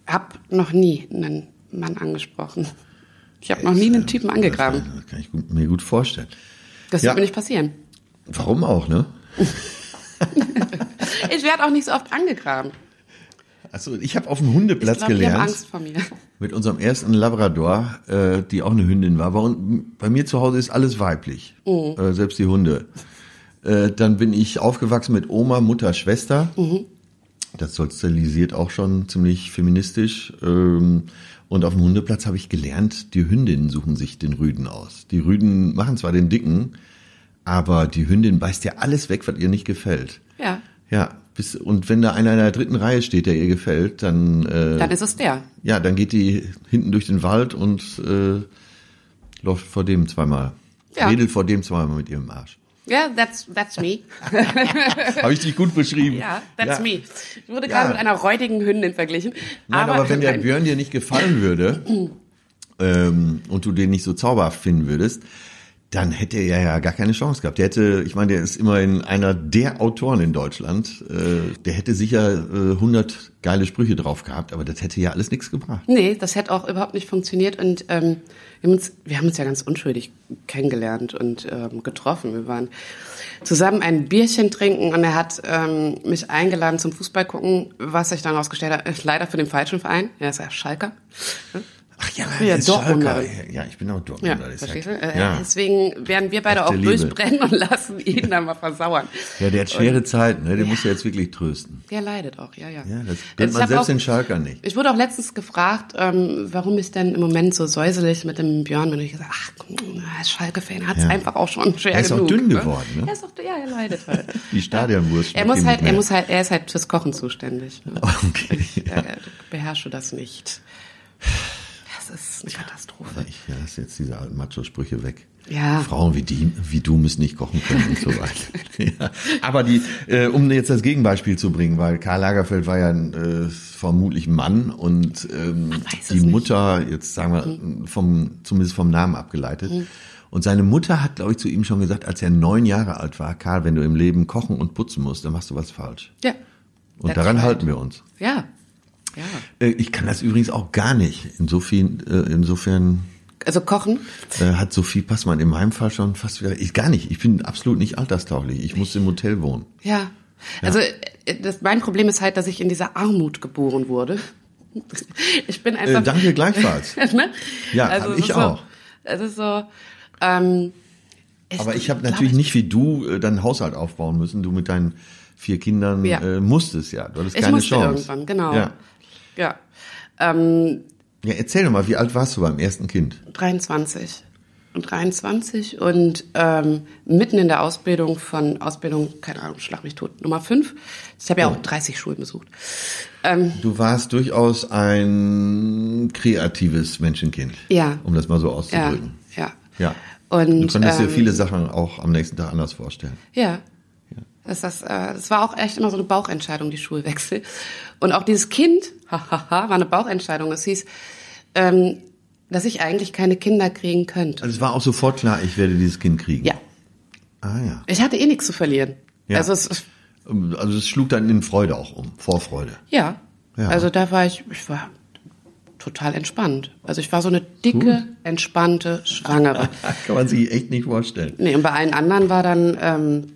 habe noch nie einen Mann angesprochen. Ich habe noch nie einen Typen angegraben. Das kann ich gut, mir gut vorstellen. Das Ja. wird mir nicht passieren. Warum auch, ne? Ich werde auch nicht so oft angegraben. Also ich habe auf dem Hundeplatz ich glaube, die haben gelernt. Angst vor mir. mit unserem ersten Labrador, äh, die auch eine Hündin war. Bei, bei mir zu Hause ist alles weiblich, äh, selbst die Hunde. Äh, dann bin ich aufgewachsen mit Oma, Mutter, Schwester. Das sozialisiert auch schon ziemlich feministisch. Ähm, und auf dem Hundeplatz habe ich gelernt, die Hündinnen suchen sich den Rüden aus. Die Rüden machen zwar den Dicken, aber die Hündin beißt ja alles weg, was ihr nicht gefällt. Ja, Ja, bis, und wenn da einer in der dritten Reihe steht, der ihr gefällt, dann äh, dann ist es der. ja, dann geht die hinten durch den Wald und äh, läuft vor dem zweimal. Ja. Wedelt vor dem zweimal mit ihrem Arsch. Ja, that's, that's me. Habe ich dich gut beschrieben? Ja, that's Ja. me. Ich wurde Ja. gerade mit einer räudigen Hündin verglichen. Nein, aber, wenn der. Björn dir nicht gefallen würde ähm, und du den nicht so zauberhaft finden würdest, dann hätte er ja gar keine Chance gehabt. Der hätte, ich meine, der ist immerhin einer der Autoren in Deutschland. Äh, der hätte sicher äh, 100 geile Sprüche drauf gehabt, aber das hätte ja alles nichts gebracht. Nee, das hätte auch überhaupt nicht funktioniert. Und ähm, wir, haben uns, wir haben uns ja ganz unschuldig kennengelernt und ähm, getroffen. Wir waren zusammen ein Bierchen trinken und er hat ähm, mich eingeladen zum Fußball gucken, was sich dann rausgestellt hat, ist leider für den falschen Verein. Er ist ja Schalker. Ach ja, Ja, ist Dortmunder. Schalker. Ja, ich bin auch Ja, Dortmunder. verstehst du? ja, Äh, ja. Deswegen werden wir beide Echte auch durchbrennen und lassen ihn dann mal versauern. ja, der hat schwere Zeiten, ne? Der muss ja jetzt wirklich trösten. Der leidet auch, ja, ja. Ja, das kennt man selbst auch, den Schalker nicht. Ich wurde auch letztens gefragt, ähm, warum ich denn im Moment so säuselig mit dem Björn bin. Und ich gesagt, ach, er Schalke-Fan, er hat es Ja. einfach auch schon schwer Er ist auch genug. dünn ne? geworden, ne? Er ist auch, ja, er leidet halt. Die Stadionwurst. er muss halt, er muss halt, er ist halt fürs Kochen zuständig. Ne? Okay. Ich äh, beherrsche das nicht. Das ist eine Katastrophe. Ich lasse jetzt diese alten Macho-Sprüche weg. Ja. Frauen wie die, wie du müssen nicht kochen können und so weiter. ja. Aber die, äh, um jetzt das Gegenbeispiel zu bringen, weil Karl Lagerfeld war ja ein, äh, vermutlich ein Mann und ähm, die nicht. Mutter, jetzt sagen wir vom, zumindest vom Namen abgeleitet. Und seine Mutter hat, glaube ich, zu ihm schon gesagt, als er neun Jahre alt war, Karl, wenn du im Leben kochen und putzen musst, dann machst du was falsch. Ja. Und daran right. halten wir uns. Ja. Ja. Äh, Ich kann das übrigens auch gar nicht. Insofern, äh, insofern Also kochen. äh, hat Sophie Passmann in meinem Fall schon fast wieder. Ich gar nicht. Ich bin absolut nicht alterstauglich. Ich muss im Hotel wohnen. Ja. Also das, mein Problem ist halt, dass ich in dieser Armut geboren wurde. Ich bin einfach. Äh, danke gleichfalls. ne? Ja, also ich auch. So, es ist so. Ähm, Aber ich habe natürlich ich- nicht wie du äh, deinen Haushalt aufbauen müssen. Du mit deinen vier Kindern Ja. äh, musstest ja. Du hattest Ich keine musste Chance. irgendwann, genau. Ja. Ja. Ähm, ja, erzähl doch mal, wie alt warst du beim ersten Kind? 23. Und 23 und ähm, mitten in der Ausbildung von Ausbildung, keine Ahnung, schlag mich tot, Nummer 5. Ich habe ja Oh. auch 30 Schulen besucht. Ähm, Du warst durchaus ein kreatives Menschenkind. Ja. Um das mal so ja, auszudrücken. ja. Ja. Und, du konntest dir ähm, viele Sachen auch am nächsten Tag anders vorstellen. Ja. Das, das, äh, das war auch echt immer so eine Bauchentscheidung, die Schulwechsel. Und auch dieses Kind, hahaha, war eine Bauchentscheidung. Es hieß, ähm, dass ich eigentlich keine Kinder kriegen könnte. Also es war auch sofort klar, ich werde dieses Kind kriegen. Ja. Ah ja. Ich hatte eh nichts zu verlieren. Ja. Also es, Also es schlug dann in Freude auch um, Vorfreude. ja. Ja. Also da war ich, ich war total entspannt. Also ich war so eine dicke, entspannte Schwangere. Kann man sich echt nicht vorstellen. Nee, und bei allen anderen war dann, ähm,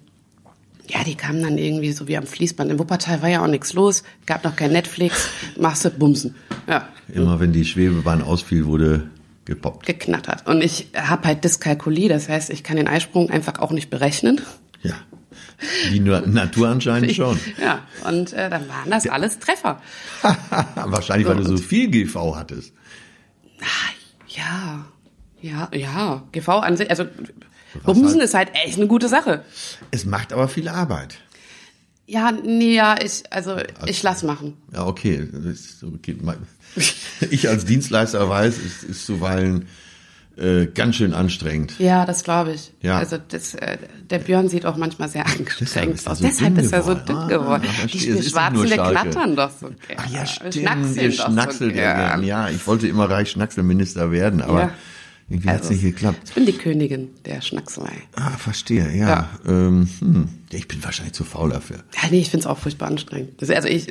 ja, die kamen dann irgendwie so wie am Fließband. In Wuppertal war ja auch nichts los, gab noch kein Netflix, machst du Bumsen. Ja, Immer wenn die Schwebebahn ausfiel, wurde gepoppt. geknattert. Und ich habe halt Dyskalkulie, das heißt, ich kann den Eisprung einfach auch nicht berechnen. Ja. Die Na- Natur anscheinend schon. Ja, und äh, dann waren das alles Treffer. Wahrscheinlich, weil du so viel GV hattest. Ja, ja, ja. GV an sich, also Bumsen ist halt echt eine gute Sache. Es macht aber viel Arbeit. Ja, nee, ja, ich, also ich lass machen. Ja, okay. Ich als Dienstleister weiß, es ist zuweilen äh, ganz schön anstrengend. Ja, das glaube ich. Ja. Also das, äh, der Björn sieht auch manchmal sehr angestrengt aus. so Deshalb ist er so geworden. dünn Ah, geworden. verstehe. Die Es ist nicht Schwarzen, nur der knattern doch so gern. Ach ja, stimmt. schnackseln Ihr doch so schnackselt ja. Ja, ich wollte immer Reichsschnackselminister werden, aber Ja. Irgendwie hat's nicht geklappt. Ich bin die Königin der Schnackselei. Ah, verstehe, ja. Ja. Ähm, hm. Ich bin wahrscheinlich zu faul dafür. Ja, nee, ich find's auch furchtbar anstrengend. Das, also ich,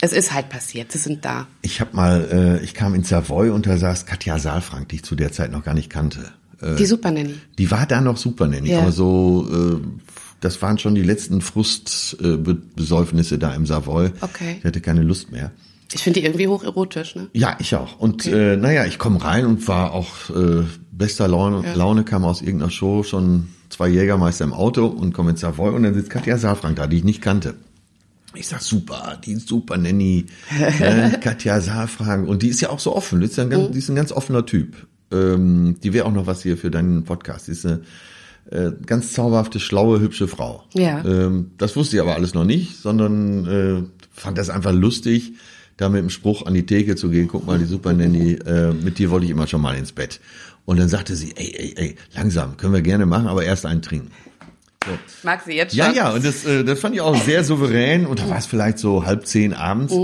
es ist halt passiert. Sie sind da. Ich habe mal, äh, ich kam in Savoy und da saß Katja Saalfrank, die ich zu der Zeit noch gar nicht kannte. Äh, Die Supernanny. die war da noch super, nenn ich. Ja. Aber so, äh, das waren schon die letzten Frustbesäufnisse da im Savoy. Okay. Ich hatte keine Lust mehr. Ich finde die irgendwie hocherotisch, ne? Ja, ich auch. Und äh, naja, ich komme rein und war auch äh, bester Laune, Ja. Laune, kam aus irgendeiner Show, schon zwei Jägermeister im Auto und komme in Savoy und dann sitzt Katja Saalfrank da, die ich nicht kannte. Ich sag, super, die ist super Nanny, äh, Katja Saalfrank. Und die ist ja auch so offen, die ist, ja ein ganz, die ist ein ganz offener Typ. Ähm, die wäre auch noch was hier für deinen Podcast. Die ist eine äh, ganz zauberhafte, schlaue, hübsche Frau. Ja. Ähm, das wusste ich aber alles noch nicht, sondern äh, fand das einfach lustig, da mit dem Spruch an die Theke zu gehen, guck mal, die Super Nanny, äh, mit dir wollte ich immer schon mal ins Bett. Und dann sagte sie, ey, ey, ey, langsam, können wir gerne machen, aber erst einen trinken. Mag sie jetzt schon. Ja, ja, und das, äh, das fand ich auch sehr souverän und da war es vielleicht so halb zehn abends.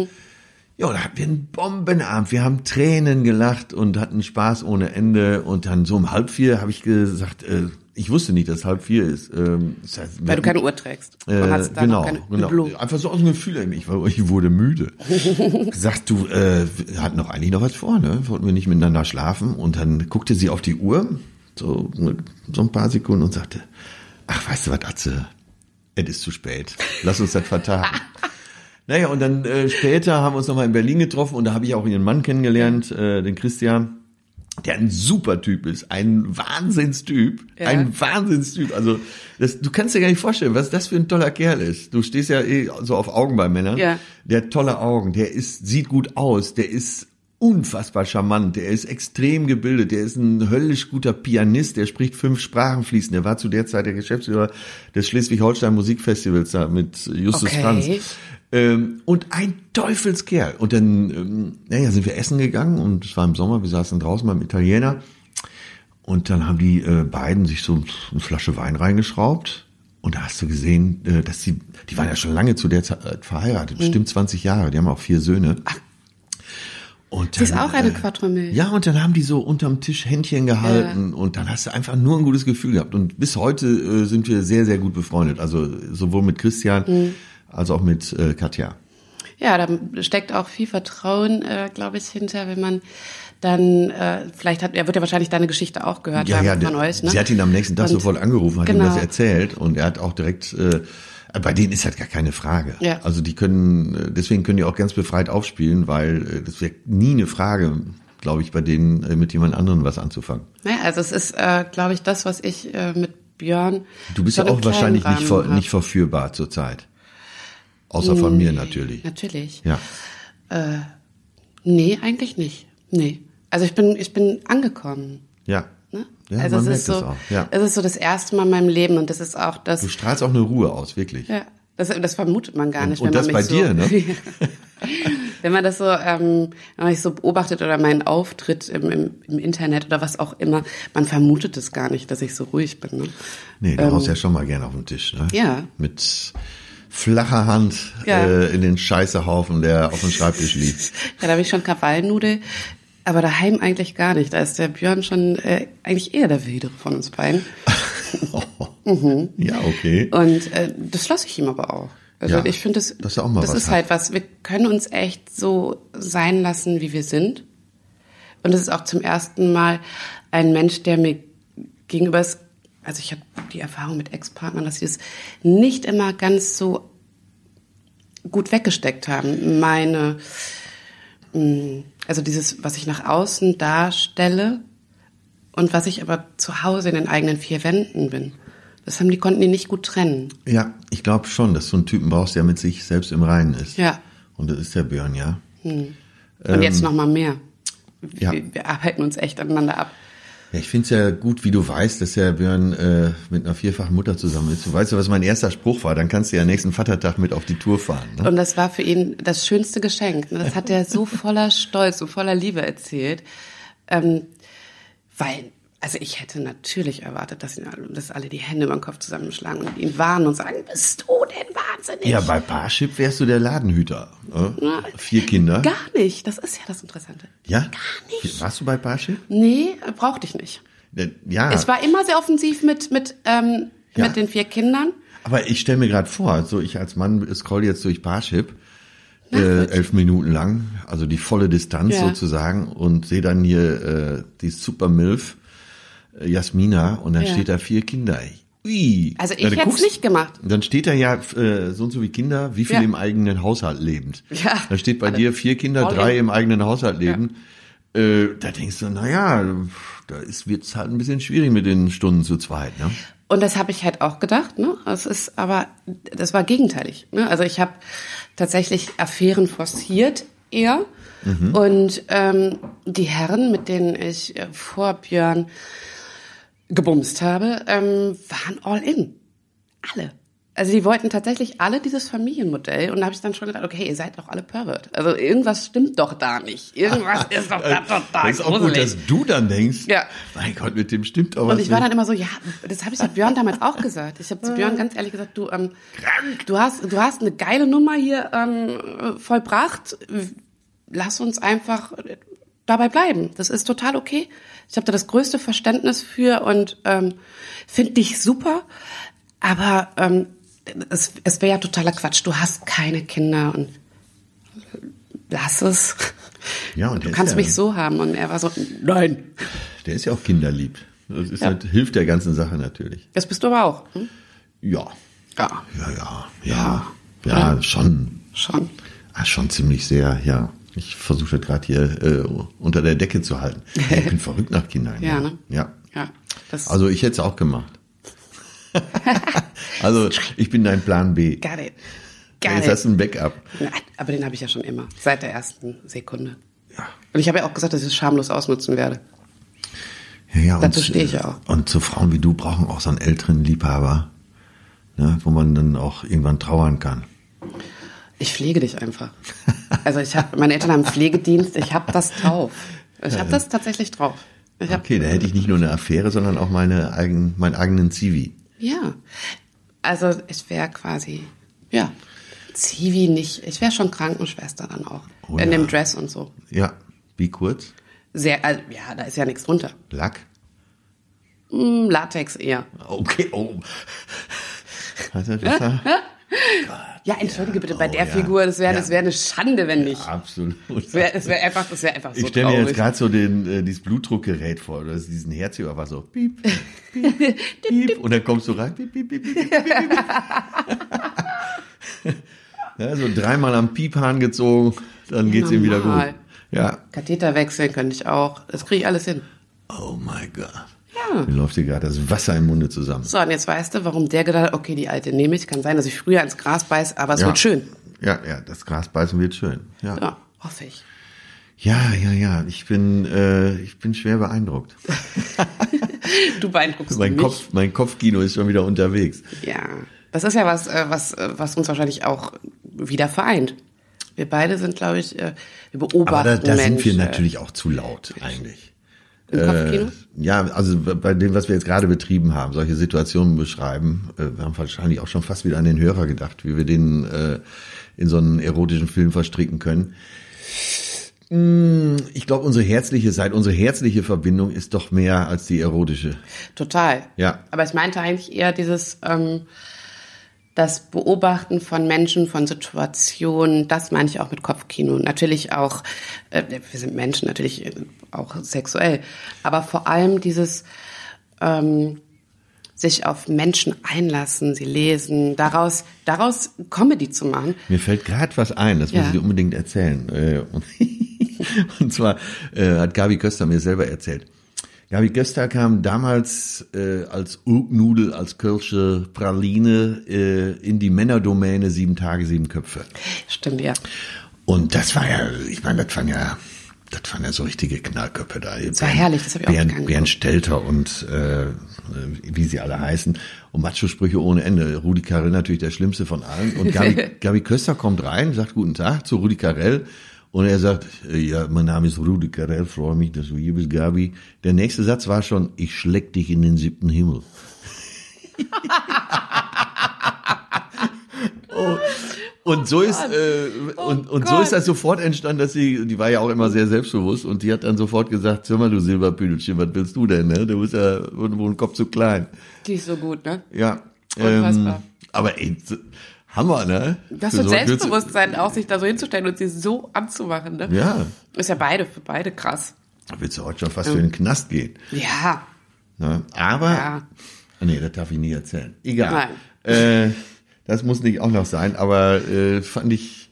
Ja, da hatten wir einen Bombenabend. Wir haben Tränen gelacht und hatten Spaß ohne Ende. Und dann so um halb vier habe ich gesagt, äh, ich wusste nicht, dass halb vier ist. Ähm, das heißt, Weil du keine Uhr trägst. äh, genau, genau. Einfach so aus dem Gefühl, ich, war, ich wurde müde. Sagt du, äh, wir hatten noch eigentlich noch was vor, ne? Wollten wir nicht miteinander schlafen? Und dann guckte sie auf die Uhr, so, so ein paar Sekunden und sagte, ach, weißt du was, Atze, es ist zu spät. Lass uns das vertagen. naja, und dann äh, später haben wir uns nochmal in Berlin getroffen und da habe ich auch ihren Mann kennengelernt, äh, den Christian der ein super Typ ist, ein Wahnsinnstyp, ja. ein Wahnsinnstyp. Also das, du kannst dir gar nicht vorstellen, was das für ein toller Kerl ist. Du stehst ja eh so auf Augen bei Männern. Ja. Der hat tolle Augen, der ist sieht gut aus, der ist unfassbar charmant, der ist extrem gebildet, der ist ein höllisch guter Pianist, der spricht fünf Sprachen fließend. Der war zu der Zeit der Geschäftsführer des Schleswig-Holstein Musikfestivals da mit Justus okay. Franz. Ähm, und ein Teufelskerl. Und dann, ähm, naja, sind wir essen gegangen und es war im Sommer, wir saßen draußen beim Italiener. Und dann haben die äh, beiden sich so eine Flasche Wein reingeschraubt. Und da hast du gesehen, äh, dass sie, die waren ja schon lange zu der Zeit verheiratet, mhm. bestimmt 20 Jahre, die haben auch vier Söhne. Ach. Und dann, das ist auch eine Quattromilch. Ja, und dann haben die so unterm Tisch Händchen gehalten ja. und dann hast du einfach nur ein gutes Gefühl gehabt. Und bis heute äh, sind wir sehr, sehr gut befreundet. Also sowohl mit Christian mhm als auch mit äh, Katja. Ja, da steckt auch viel Vertrauen, äh, glaube ich, hinter, wenn man dann äh, vielleicht hat er wird ja wahrscheinlich deine Geschichte auch gehört ja, haben ja, von euch. Ne? Sie hat ihn am nächsten Tag und, sofort angerufen, hat genau. ihm das erzählt und er hat auch direkt äh, bei denen ist halt gar keine Frage. Ja. Also die können, äh, deswegen können die auch ganz befreit aufspielen, weil äh, das wäre nie eine Frage, glaube ich, bei denen äh, mit jemand anderem was anzufangen. Ja, also es ist, äh, glaube ich, das, was ich äh, mit Björn. Du bist ja auch wahrscheinlich nicht, ver, nicht verführbar zurzeit. Außer von mir natürlich. Natürlich. Ja. Äh, nee, eigentlich nicht. Nee. Also ich bin, ich bin angekommen. Ja. Ne? Ja, also es ist so, auch. Ja. es ist so das erste Mal in meinem Leben und das ist auch das. Du strahlst auch eine Ruhe aus, wirklich. Ja. Das, das vermutet man gar nicht. Und, und das bei so, dir, ne? wenn man das so, ähm, wenn man sich so beobachtet oder meinen Auftritt im, im, im, Internet oder was auch immer, man vermutet es gar nicht, dass ich so ruhig bin. Ne? Nee, du ähm, haust ja schon mal gerne auf den Tisch, ne? Ja. Mit flacher Hand ja. äh, in den Scheißehaufen, der auf dem Schreibtisch liegt. Ja, da habe ich schon Krawallnudel, aber daheim eigentlich gar nicht. Da ist der Björn schon äh, eigentlich eher der Widere von uns beiden. mhm. Ja, okay. Und äh, das lasse ich ihm aber auch. Also ja, ich finde, das, das, ist, das ist halt was. Wir können uns echt so sein lassen, wie wir sind. Und es ist auch zum ersten Mal ein Mensch, der mir gegenüber ist, also ich habe die Erfahrung mit Ex-Partnern, dass sie es nicht immer ganz so gut weggesteckt haben. Meine, also dieses, was ich nach außen darstelle und was ich aber zu Hause in den eigenen vier Wänden bin. Das haben die konnten die nicht gut trennen. Ja, ich glaube schon, dass du einen Typen brauchst, der mit sich selbst im Reinen ist. Ja. Und das ist der Björn, ja. Hm. Und ähm, jetzt noch mal mehr. Wir, ja. wir arbeiten uns echt aneinander ab. Ja, ich finde es ja gut, wie du weißt, dass der Björn äh, mit einer vierfachen Mutter zusammen ist. Du weißt ja, was mein erster Spruch war. Dann kannst du ja nächsten Vatertag mit auf die Tour fahren. Ne? Und das war für ihn das schönste Geschenk. Ne? Das hat er so voller Stolz und voller Liebe erzählt. Ähm, weil also ich hätte natürlich erwartet, dass, ihn, dass alle die Hände über den Kopf zusammenschlagen und ihn warnen und sagen, bist du denn wahnsinnig? Ja, bei Parship wärst du der Ladenhüter. Äh? Vier Kinder. Gar nicht, das ist ja das Interessante. Ja? Gar nicht. Warst du bei Parship? Nee, brauchte ich nicht. Ja. Es war immer sehr offensiv mit, mit, ähm, ja. mit den vier Kindern. Aber ich stelle mir gerade vor, also ich als Mann scroll jetzt durch Parship, äh, elf Minuten lang, also die volle Distanz ja. sozusagen und sehe dann hier äh, die Super Milf Jasmina und dann ja. steht da vier Kinder. Ui. Also ich hätte es nicht gemacht. Dann steht da ja äh, so und so wie Kinder, wie viel ja. im eigenen Haushalt lebend. Ja. Da steht bei dir vier Kinder, drei in. im eigenen Haushalt leben. Ja. Äh, da denkst du, na ja, da wird es halt ein bisschen schwierig mit den Stunden zu zweit. Ne? Und das habe ich halt auch gedacht. Ne? Das ist aber, das war gegenteilig. Ne? Also ich habe tatsächlich Affären forciert eher. Mhm. Und ähm, die Herren, mit denen ich äh, vor Björn gebumst habe, ähm, waren all in. Alle. Also die wollten tatsächlich alle dieses Familienmodell und da habe ich dann schon gedacht, okay, ihr seid doch alle Pervert. Also irgendwas stimmt doch da nicht. Irgendwas ist doch da total Das ist auch gut, dass du dann denkst, ja. mein Gott, mit dem stimmt doch was Und ich war dann immer so, ja, das habe ich zu Björn damals auch gesagt. Ich habe zu Björn ganz ehrlich gesagt, du, ähm, du hast, du hast eine geile Nummer hier ähm, vollbracht lass uns einfach dabei bleiben. Das ist total okay. Ich habe da das größte Verständnis für und ähm, finde dich super. Aber ähm, es, es wäre ja totaler Quatsch. Du hast keine Kinder und lass es. Ja, und du kannst ja, mich so haben. Und er war so, nein. Der ist ja auch kinderlieb. Das ja. halt, hilft der ganzen Sache natürlich. Das bist du aber auch. Hm? Ja. Ja. Ja, ja, ja. Ja, ja schon. Schon. Ah, schon ziemlich sehr, ja. Ich versuche gerade hier äh, unter der Decke zu halten. Ich bin verrückt nach Kindern. Ja, ne? Ja. ja also ich hätte es auch gemacht. also ich bin dein Plan B. Got it. Got Jetzt it. hast du ein Backup. Nein, aber den habe ich ja schon immer. Seit der ersten Sekunde. Ja. Und ich habe ja auch gesagt, dass ich es schamlos ausnutzen werde. Ja, ja, Dazu stehe ich ja auch. Und so Frauen wie du brauchen auch so einen älteren Liebhaber, ne, wo man dann auch irgendwann trauern kann. Ich pflege dich einfach. Also ich habe, meine Eltern haben Pflegedienst, ich habe das drauf. Ich habe das tatsächlich drauf. Ich okay, da hätte ich nicht nur eine Affäre, sondern auch meine eigen, meinen eigenen Zivi. Ja, also ich wäre quasi, ja, Zivi nicht. Ich wäre schon Krankenschwester dann auch. Oh, in ja. dem Dress und so. Ja, wie kurz? Sehr, also, ja, da ist ja nichts drunter. Lack? Mm, Latex eher. Okay, oh. Hat das da? Ja, entschuldige bitte, bei Oh, der ja. Figur, das wäre Ja. das wäre eine Schande, wenn nicht. Absolut. Das wäre wär einfach, das wäre einfach so Ich stelle mir jetzt gerade so den, äh, dieses Blutdruckgerät vor, oder diesen Herzhörer so piep, piep, piep, und dann kommst du rein, piep, piep, piep, piep, piep, ja, so dreimal am Piephahn gezogen, dann geht's ihm wieder gut. Ja. Katheter wechseln könnte ich auch. Das kriege ich alles hin. Oh mein Gott. Ja. Mir läuft hier gerade das Wasser im Munde zusammen. So, und jetzt weißt du, warum der gedacht hat, okay, die alte nehme ich. Kann sein, dass ich früher ins Gras beiß, aber es Ja. wird schön. Ja, ja, das Gras beißen wird schön. Ja, ja, Ja, hoffe ich. ja, ja. Ich bin, äh, ich bin schwer beeindruckt. Du beeindruckst Mein mich. Kopf, mein Kopfkino ist schon wieder unterwegs. Ja, das ist ja was, äh, was, äh, was uns wahrscheinlich auch wieder vereint. Wir beide sind, glaube ich, äh, wir beobachten Aber da, da sind wir natürlich auch zu laut eigentlich. Im Kopfkino? Ja, also bei dem, was wir jetzt gerade betrieben haben, solche Situationen beschreiben, äh, wir haben wahrscheinlich auch schon fast wieder an den Hörer gedacht, wie wir den äh, in so einen erotischen Film verstricken können. Mm, Ich glaube, unsere herzliche Seite, unsere herzliche Verbindung ist doch mehr als die erotische. Total. Ja. Aber ich meinte eigentlich eher dieses, ähm, das Beobachten von Menschen, von Situationen, das meine ich auch mit Kopfkino. Natürlich auch, äh, wir sind Menschen, natürlich äh, auch sexuell, aber vor allem dieses ähm, sich auf Menschen einlassen, sie lesen, daraus, daraus Comedy zu machen. Mir fällt gerade was ein, das muss Ja. ich dir unbedingt erzählen. Äh, Und, und zwar äh, hat Gabi Köster mir selber erzählt. Gabi Köster kam damals äh, als Urknudel, als Kölsche Praline äh, in die Männerdomäne Sieben Tage, Sieben Köpfe. Stimmt, ja. Und das war ja, ich meine, das waren ja, das waren ja so richtige Knallköpfe da. Das war herrlich, das hab ich auch Bernd, Bernd. Stelter und äh, wie sie alle heißen. Und Macho-Sprüche ohne Ende. Rudi Carell natürlich der schlimmste von allen. Und Gabi, Gabi Köster kommt rein, sagt Guten Tag zu Rudi Carell. Und er sagt, äh, ja, mein Name ist Rudi Carell, freue mich, dass du hier bist, Gabi. Der nächste Satz war schon, ich schleck dich in den siebten Himmel. oh. Und so ist äh, und, und so ist das sofort entstanden, dass sie, die war ja auch immer sehr selbstbewusst und die hat dann sofort gesagt, hör mal, du Silberpüdelchen, was willst du denn, ne? Du bist ja irgendwo ein Kopf zu klein. Die ist so gut, ne? Ja. Ähm, Unfassbar. aber ey, Hammer, ne? Das wird so- Selbstbewusstsein auch, sich da so hinzustellen und sie so anzumachen, ne? Ja. Ist ja beide, für beide krass. Da willst du heute schon fast für den Knast gehen. Ja. Ne? Aber, Ja. Nee, das darf ich nie erzählen. Egal. Nein. Äh, das muss nicht auch noch sein, aber äh, fand ich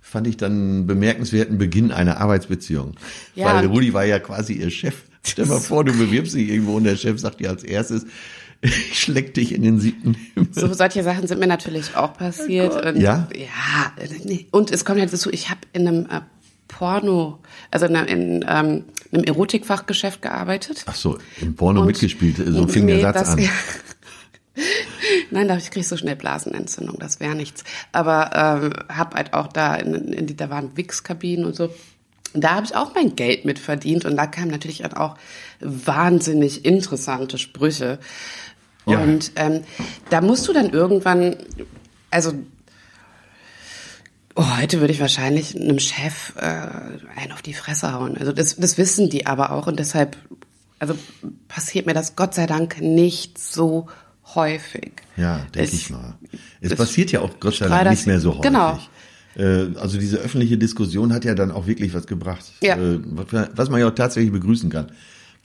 fand ich dann einen bemerkenswerten Beginn einer Arbeitsbeziehung. Ja. Weil Rudi war ja quasi ihr Chef. Stell mal vor, du bewirbst dich irgendwo und der Chef sagt dir als erstes, ich schleck dich in den siebten Himmel. So, solche Sachen sind mir natürlich auch passiert. und, Ja? Ja. Und es kommt halt dazu, ich habe in einem äh, Porno, also in, einem- in ähm, einem Erotikfachgeschäft gearbeitet. Ach so, im Porno Und- mitgespielt, so fing Nee, der Satz das- an. Nein, da ich krieg so schnell Blasenentzündung, das wäre nichts. Aber ähm, hab halt auch da in, in die, da waren Wix-Kabinen und so. Und da habe ich auch mein Geld mit verdient und da kamen natürlich auch wahnsinnig interessante Sprüche. Ja. Und ähm, da musst du dann irgendwann, also Oh, heute würde ich wahrscheinlich einem Chef äh, einen auf die Fresse hauen. Also das, das wissen die aber auch und deshalb, also passiert mir das Gott sei Dank nicht so häufig. Ja, denke ich mal. Es passiert ja auch Gott sei Dank nicht mehr so häufig. genau. Äh, Also diese öffentliche Diskussion hat ja dann auch wirklich was gebracht, Ja. Äh, was man ja auch tatsächlich begrüßen kann.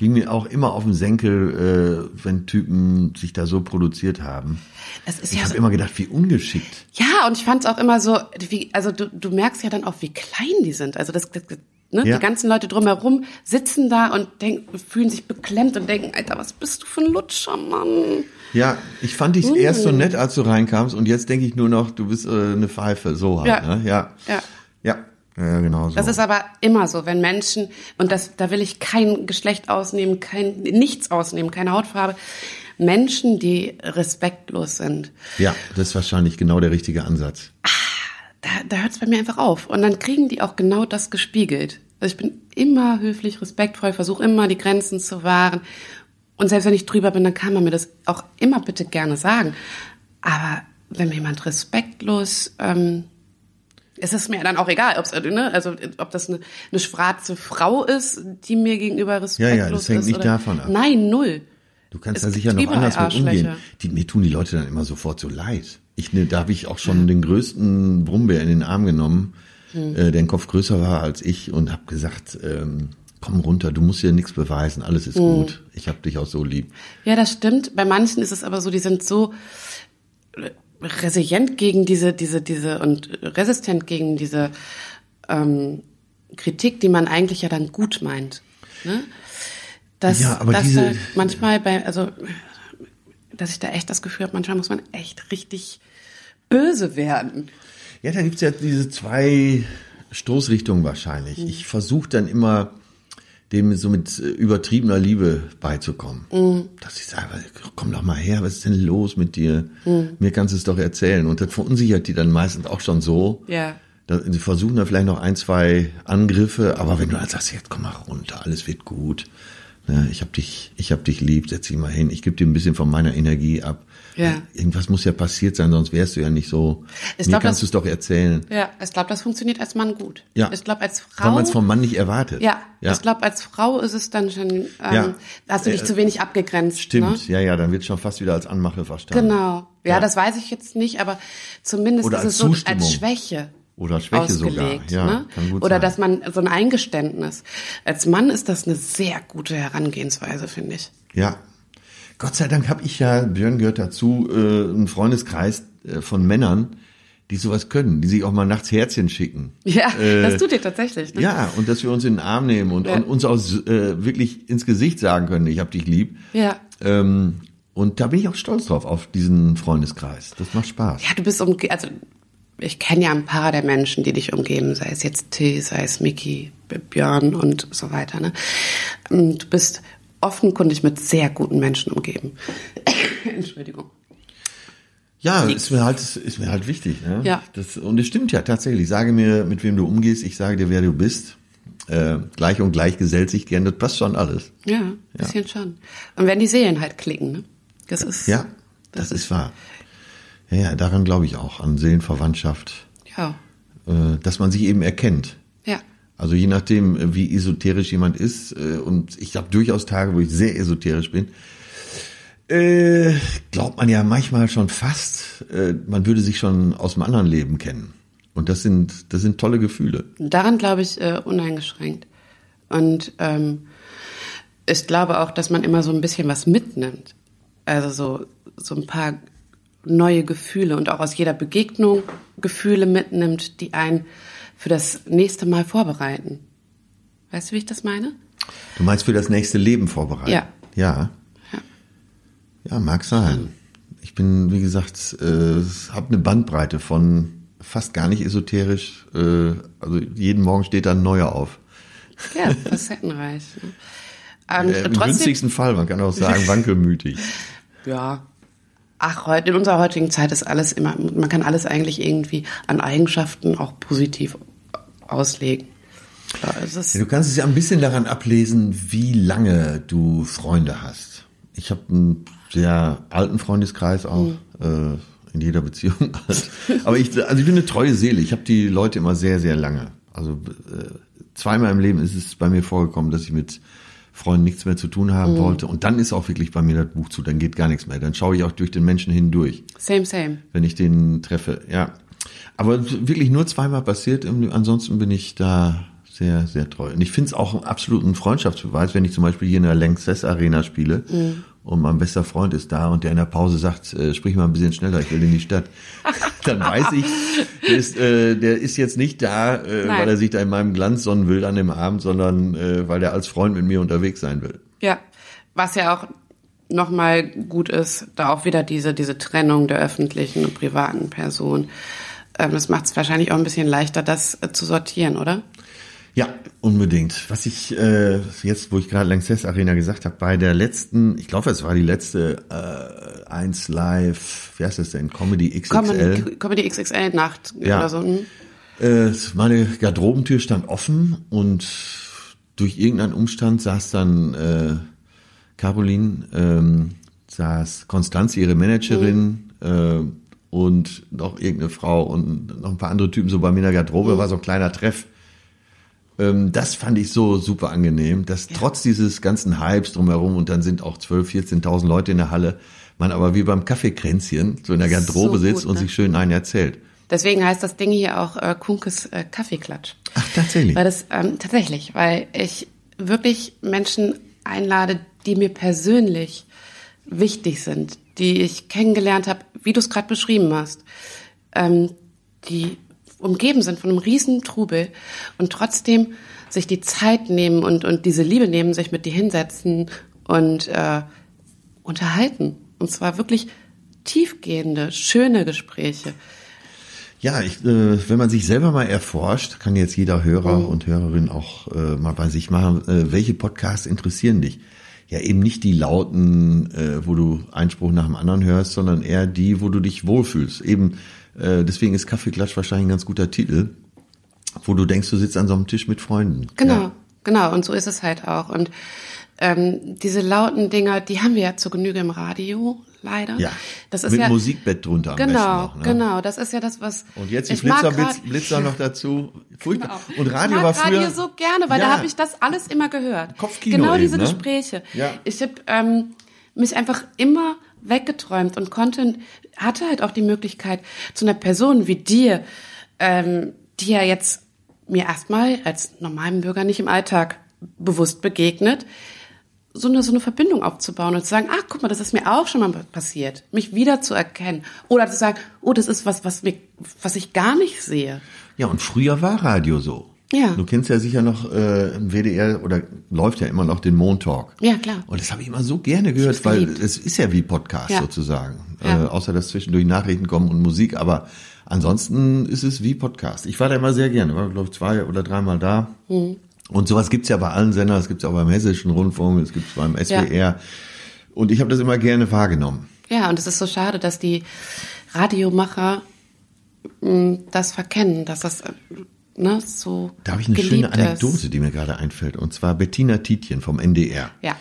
Ging mir auch immer auf den Senkel, äh, wenn Typen sich da so produziert haben. Ich ja habe so, immer gedacht, wie ungeschickt. ja, und ich fand es auch immer so, wie, also du, du merkst ja dann auch, wie klein die sind. Also das, das ne, Ja. die ganzen Leute drumherum sitzen da und denken, fühlen sich beklemmt und denken, Alter, was bist du für ein Lutscher, Mann? Ja, ich fand dich erst so nett, als du reinkamst und jetzt denke ich nur noch, du bist äh, eine Pfeife, so halt. Ja. Ne? Ja. Ja. Ja, ja genau so. Das ist aber immer so, wenn Menschen, und das, da will ich kein Geschlecht ausnehmen, kein, nichts ausnehmen, keine Hautfarbe, Menschen, die respektlos sind, ja, das ist wahrscheinlich genau der richtige Ansatz. da, da hört es bei mir einfach auf. Und dann kriegen die auch genau das gespiegelt. Also ich bin immer höflich, respektvoll, versuche immer die Grenzen zu wahren. Und selbst wenn ich drüber bin, dann kann man mir das auch immer bitte gerne sagen. Aber wenn mir jemand respektlos, ähm, es ist mir dann auch egal, ob's, ne, also ob das eine, eine schwarze Frau ist, die mir gegenüber respektlos Ja, ja, das hängt ist. nicht oder, davon ab. Nein, null. Du kannst da sicher noch anders mit umgehen. Die, mir tun die Leute dann immer sofort so leid. Ich, ne, da habe ich auch schon den größten Brummbär in den Arm genommen, Hm. äh, der ein Kopf größer war als ich und habe gesagt, ähm, komm runter, du musst dir nichts beweisen, alles Hm. ist gut. Ich habe dich auch so lieb. Ja, das stimmt. Bei manchen ist es aber so, die sind so resilient gegen diese, diese, diese und resistent gegen diese ähm, Kritik, die man eigentlich ja dann gut meint. Ne? Dass, Ja, aber dass diese- manchmal bei, also dass ich da echt das Gefühl habe, manchmal muss man echt richtig böse werden. Ja, da gibt's ja diese zwei Stoßrichtungen wahrscheinlich. Mhm. Ich versuche dann immer, dem so mit äh, übertriebener Liebe beizukommen. Mhm. Dass ich sage, komm doch mal her, was ist denn los mit dir? Mhm. Mir kannst du es doch erzählen. Und das verunsichert die dann meistens auch schon so. Ja. Sie versuchen da vielleicht noch ein, zwei Angriffe, aber wenn du dann sagst, jetzt komm mal runter, alles wird gut. Ne, ich hab dich, ich hab dich lieb, setz dich mal hin, ich gebe dir ein bisschen von meiner Energie ab. Ja. Irgendwas muss ja passiert sein, sonst wärst du ja nicht so. Ich Mir glaub, kannst du es doch erzählen. Ja, ich glaube, das funktioniert als Mann gut. Ja. Ich glaube, als Frau. Weil man es vom Mann nicht erwartet. ja, ja. ich glaube, als Frau ist es dann schon, ähm, Ja. hast du dich Äh, zu wenig abgegrenzt. Stimmt, Ne? ja, ja, dann wird schon fast wieder als Anmache verstanden. Genau. Ja, Ja. das weiß ich jetzt nicht, aber zumindest Oder ist es so als Schwäche. Oder Schwäche ausgelegt, sogar. Ja, ne? Oder sein. dass man so ein Eingeständnis. Als Mann ist das eine sehr gute Herangehensweise, finde ich. Ja. Gott sei Dank habe ich ja, Björn gehört dazu, äh, einen Freundeskreis äh, von Männern, die sowas können, die sich auch mal nachts Herzchen schicken. Ja, Äh, das tut ihr tatsächlich. Ne? Ja, und dass wir uns in den Arm nehmen und, Ja. und uns auch äh, wirklich ins Gesicht sagen können, ich hab dich lieb. Ja. Ähm, und da bin ich auch stolz drauf, auf diesen Freundeskreis. Das macht Spaß. Ja, du bist umge also ich kenne ja ein paar der Menschen, die dich umgeben, sei es jetzt Till, sei es Mickey, Björn und so weiter. Ne? Ähm, Du bist offenkundig mit sehr guten Menschen umgeben. Entschuldigung. Ja, ist mir halt, ist mir halt wichtig. Ne? Ja. Das, und es stimmt ja tatsächlich. Sage mir, mit wem du umgehst, ich sage dir, wer du bist. Äh, gleich und gleich gesellt sich gern, das passt schon alles. Ja, ein bisschen schon. Und wenn die Seelen halt klicken, ne? Das ist Ja, das, ist wahr. Ja, ja, daran glaube ich auch, an Seelenverwandtschaft, ja. äh, dass man sich eben erkennt. Also je nachdem, äh, wie esoterisch jemand ist, äh, und ich habe durchaus Tage, wo ich sehr esoterisch bin, äh, glaubt man ja manchmal schon fast, man würde sich schon aus dem anderen Leben kennen. Und das sind, das sind tolle Gefühle. Daran glaube ich uneingeschränkt. Und ähm, ich glaube auch, dass man immer so ein bisschen was mitnimmt. Also so, so ein paar neue Gefühle und auch aus jeder Begegnung Gefühle mitnimmt, die einen für das nächste Mal vorbereiten. Weißt du, wie ich das meine? Du meinst für das nächste Leben vorbereiten? Ja. Ja. Ja. Ja, mag sein. Ich bin, wie gesagt, äh, habe eine Bandbreite von fast gar nicht esoterisch. Äh, also jeden Morgen steht da ein neuer auf. Ja, facettenreich. ne? Und Äh, Im trotzdem, günstigsten Fall, man kann auch sagen, wankelmütig. Ja. Ach, heute, in unserer heutigen Zeit ist alles immer, man kann alles eigentlich irgendwie an Eigenschaften auch positiv auslegen. Ja, du kannst es ja ein bisschen daran ablesen, wie lange du Freunde hast. Ich habe einen sehr alten Freundeskreis auch. Mhm. Äh, in jeder Beziehung. Aber ich, also ich bin eine treue Seele. Ich habe die Leute immer sehr, sehr lange. Also äh, zweimal im Leben ist es bei mir vorgekommen, dass ich mit Freunden nichts mehr zu tun haben mhm. wollte. Und dann ist auch wirklich bei mir das Buch zu, dann geht gar nichts mehr. Dann schaue ich auch durch den Menschen hindurch. Same, same. Wenn ich den treffe, ja. Aber wirklich nur zweimal passiert, ansonsten bin ich da sehr, sehr treu. Und ich finde es auch einen absoluten Freundschaftsbeweis, wenn ich zum Beispiel hier in der Lanxess Arena spiele mhm. und mein bester Freund ist da und der in der Pause sagt, äh, sprich mal ein bisschen schneller, ich will in die Stadt. Dann weiß ich, der ist, äh, der ist jetzt nicht da, äh, weil er sich da in meinem Glanz sonnen will an dem Abend, sondern äh, weil er als Freund mit mir unterwegs sein will. Ja, was ja auch nochmal gut ist, da auch wieder diese, diese Trennung der öffentlichen und privaten Person. Ähm, das macht es wahrscheinlich auch ein bisschen leichter, das äh, zu sortieren, oder? Ja, unbedingt. Was ich äh, jetzt, wo ich gerade Lanxess Arena gesagt habe, bei der letzten, ich glaube, es war die letzte äh, 1 Live, wie heißt das denn, Comedy XXL? Comedy, Comedy XXL Nacht ja. oder so. Hm? Äh, meine Garderobentür stand offen und durch irgendeinen Umstand saß dann äh, Caroline, ähm, saß Konstanze, ihre Managerin, mhm. äh, und noch irgendeine Frau und noch ein paar andere Typen so bei mir in der Garderobe, mhm. war so ein kleiner Treff. Ähm, das fand ich so super angenehm, dass ja. trotz dieses ganzen Hypes drumherum und dann sind auch 12, 14.000 Leute in der Halle, man aber wie beim Kaffeekränzchen so in der Garderobe so sitzt gut, und ne? sich schön einen erzählt. Deswegen heißt das Ding hier auch äh, Kunkes äh, Kaffeeklatsch. Ach, tatsächlich? Weil das, ähm, tatsächlich, weil ich wirklich Menschen einlade, die mir persönlich wichtig sind, die ich kennengelernt habe, wie du es gerade beschrieben hast, ähm, die umgeben sind von einem riesen Trubel und trotzdem sich die Zeit nehmen und, und diese Liebe nehmen, sich mit dir hinsetzen und äh, unterhalten. Und zwar wirklich tiefgehende, schöne Gespräche. Ja, ich, äh, wenn man sich selber mal erforscht, kann jetzt jeder Hörer mhm. und Hörerin auch äh, mal bei sich machen, äh, welche Podcasts interessieren dich? Ja, eben nicht die lauten, äh, wo du Einspruch nach dem anderen hörst, sondern eher die, wo du dich wohlfühlst. Eben äh, deswegen ist Kaffeeklatsch wahrscheinlich ein ganz guter Titel, wo du denkst, du sitzt an so einem Tisch mit Freunden. Genau, ja. genau. Und so ist es halt auch. Und ähm, diese lauten Dinger, die haben wir ja zur Genüge im Radio, leider. Ja. Das ist mit ja, Musikbett drunter. Genau, noch, ne? genau. Das ist ja das, was. Und jetzt die Blitzer, Blitz, Blitzer noch dazu. Furchtbar. Genau. Und Radio ich mag war früher. Radio so gerne, weil ja. da habe ich das alles immer gehört. Kopfkino. Genau eben, diese ne? Gespräche. Ja. Ich habe ähm, mich einfach immer weggeträumt und konnte, hatte halt auch die Möglichkeit, zu einer Person wie dir, ähm, die ja jetzt mir erstmal als normalen Bürger nicht im Alltag bewusst begegnet, so eine, so eine Verbindung aufzubauen und zu sagen, ach, guck mal, das ist mir auch schon mal passiert, mich wieder zu erkennen. Oder zu sagen, oh, das ist was, was, mir, was ich gar nicht sehe. Ja, und früher war Radio so. Ja. Du kennst ja sicher noch äh, im WDR oder läuft ja immer noch den Montalk. Ja, klar. Und das habe ich immer so gerne gehört, weil es ist ja wie Podcast ja. sozusagen. Ja. Äh, außer dass zwischendurch Nachrichten kommen und Musik, aber ansonsten ist es wie Podcast. Ich war da immer sehr gerne, war glaube ich zwei oder dreimal da. Mhm. Und sowas gibt's ja bei allen Sendern, es gibt's auch beim Hessischen Rundfunk, es gibt's beim SWR. Ja. Und ich habe das immer gerne wahrgenommen. Ja, und es ist so schade, dass die Radiomacher mh, hm, das verkennen, dass das ne, so. Da habe ich eine schöne Anekdote, ist. die mir gerade einfällt. Und zwar Bettina Tietjen vom NDR. Ja.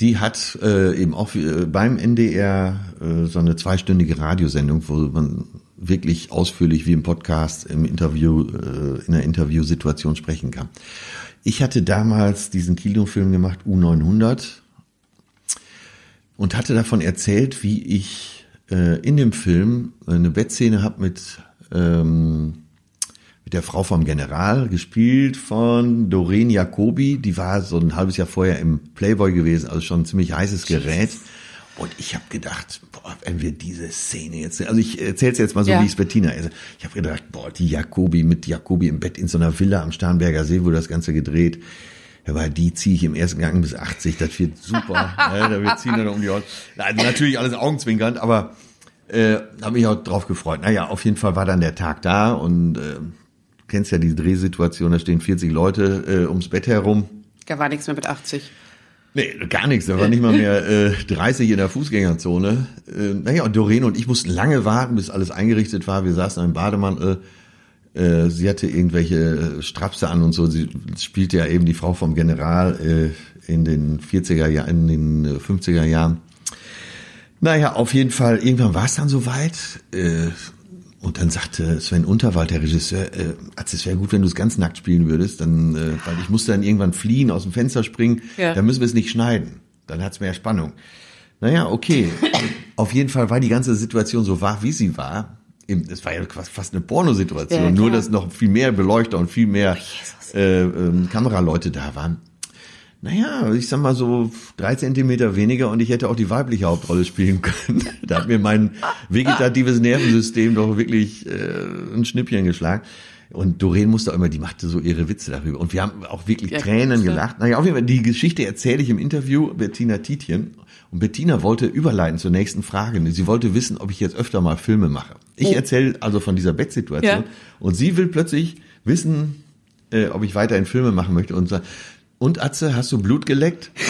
Die hat äh, eben auch äh, beim NDR äh, so eine zweistündige Radiosendung, wo man wirklich ausführlich wie im Podcast im Interview, äh, in einer Interviewsituation sprechen kann. Ich hatte damals diesen Kinofilm gemacht, U900, und hatte davon erzählt, wie ich äh, in dem Film eine Bettszene habe mit ähm, mit der Frau vom General, gespielt von Doreen Jacobi. Die war so ein halbes Jahr vorher im Playboy gewesen, also schon ein ziemlich heißes Gerät. Und ich habe gedacht, boah, wenn wir diese Szene jetzt, also ich erzähl's jetzt mal so, ja. wie es Bettina ist. Ich habe gedacht, boah, die Jacobi mit Jacobi im Bett in so einer Villa am Starnberger See, wo das Ganze gedreht. Aber die ziehe ich im ersten Gang bis 80, das wird super. ja, da wird ziehen dann um die Ohren. Natürlich alles augenzwinkernd, aber äh, habe mich auch drauf gefreut. Naja, auf jeden Fall war dann der Tag da und äh, kennst ja die Drehsituation, da stehen 40 Leute äh, ums Bett herum. Da war nichts mehr mit 80. Nee, gar nichts. Da war nicht mal mehr äh, 30 in der Fußgängerzone. Äh, naja, und Doreen und ich mussten lange warten, bis alles eingerichtet war. Wir saßen im Bademantel. Äh, sie hatte irgendwelche Strapse an und so. Sie spielte ja eben die Frau vom General äh, in den 40er Jahren, in den 50er Jahren. Naja, auf jeden Fall, irgendwann war es dann soweit. Äh, und dann sagte Sven Unterwald, der Regisseur, äh, es wäre gut, wenn du es ganz nackt spielen würdest, dann, äh, weil ich musste dann irgendwann fliehen, aus dem Fenster springen, Ja. dann müssen wir es nicht schneiden. Dann hat's mehr Spannung. Naja, okay. auf jeden Fall war die ganze Situation so wahr, wie sie war. Es war ja fast eine Pornosituation, Ja, nur dass noch viel mehr Beleuchter und viel mehr äh, ähm, Kameraleute da waren. Naja, ich sag mal so drei Zentimeter weniger und ich hätte auch die weibliche Hauptrolle spielen können. da hat mir mein vegetatives Nervensystem doch wirklich äh, ein Schnippchen geschlagen. Und Doreen musste auch immer, die machte so ihre Witze darüber. Und wir haben auch wirklich Ja, Tränen gelacht. Naja, auf jeden Fall, die Geschichte erzähle ich im Interview Bettina Tietjen. Und Bettina wollte überleiten zur nächsten Frage. Sie wollte wissen, ob ich jetzt öfter mal Filme mache. Ich erzähle also von dieser Bettsituation. Ja. Und sie will plötzlich wissen, äh, ob ich weiterhin Filme machen möchte. Und sagt, und Atze, hast du Blut geleckt?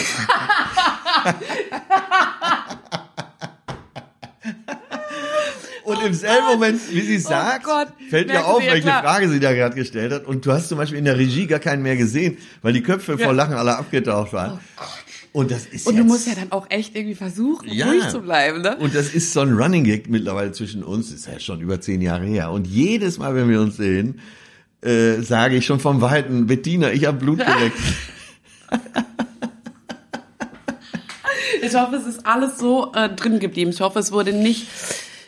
Und im selben Moment, wie sie sagt, Gott. fällt mir Merken auf, Sie, ja, welche klar. Frage sie da gerade gestellt hat. Und du hast zum Beispiel in der Regie gar keinen mehr gesehen, weil die Köpfe vor Lachen alle abgetaucht waren. Und das ist Und du musst ja dann auch echt irgendwie versuchen, Ja. ruhig zu bleiben, ne? Und das ist so ein Running Gag mittlerweile zwischen uns, ist ja schon über zehn Jahre her. Und jedes Mal, wenn wir uns sehen, äh, sage ich schon vom Weiten, Bettina, ich habe Blut geleckt. Ich hoffe, es ist alles so äh, drin geblieben. Ich hoffe, es wurde nicht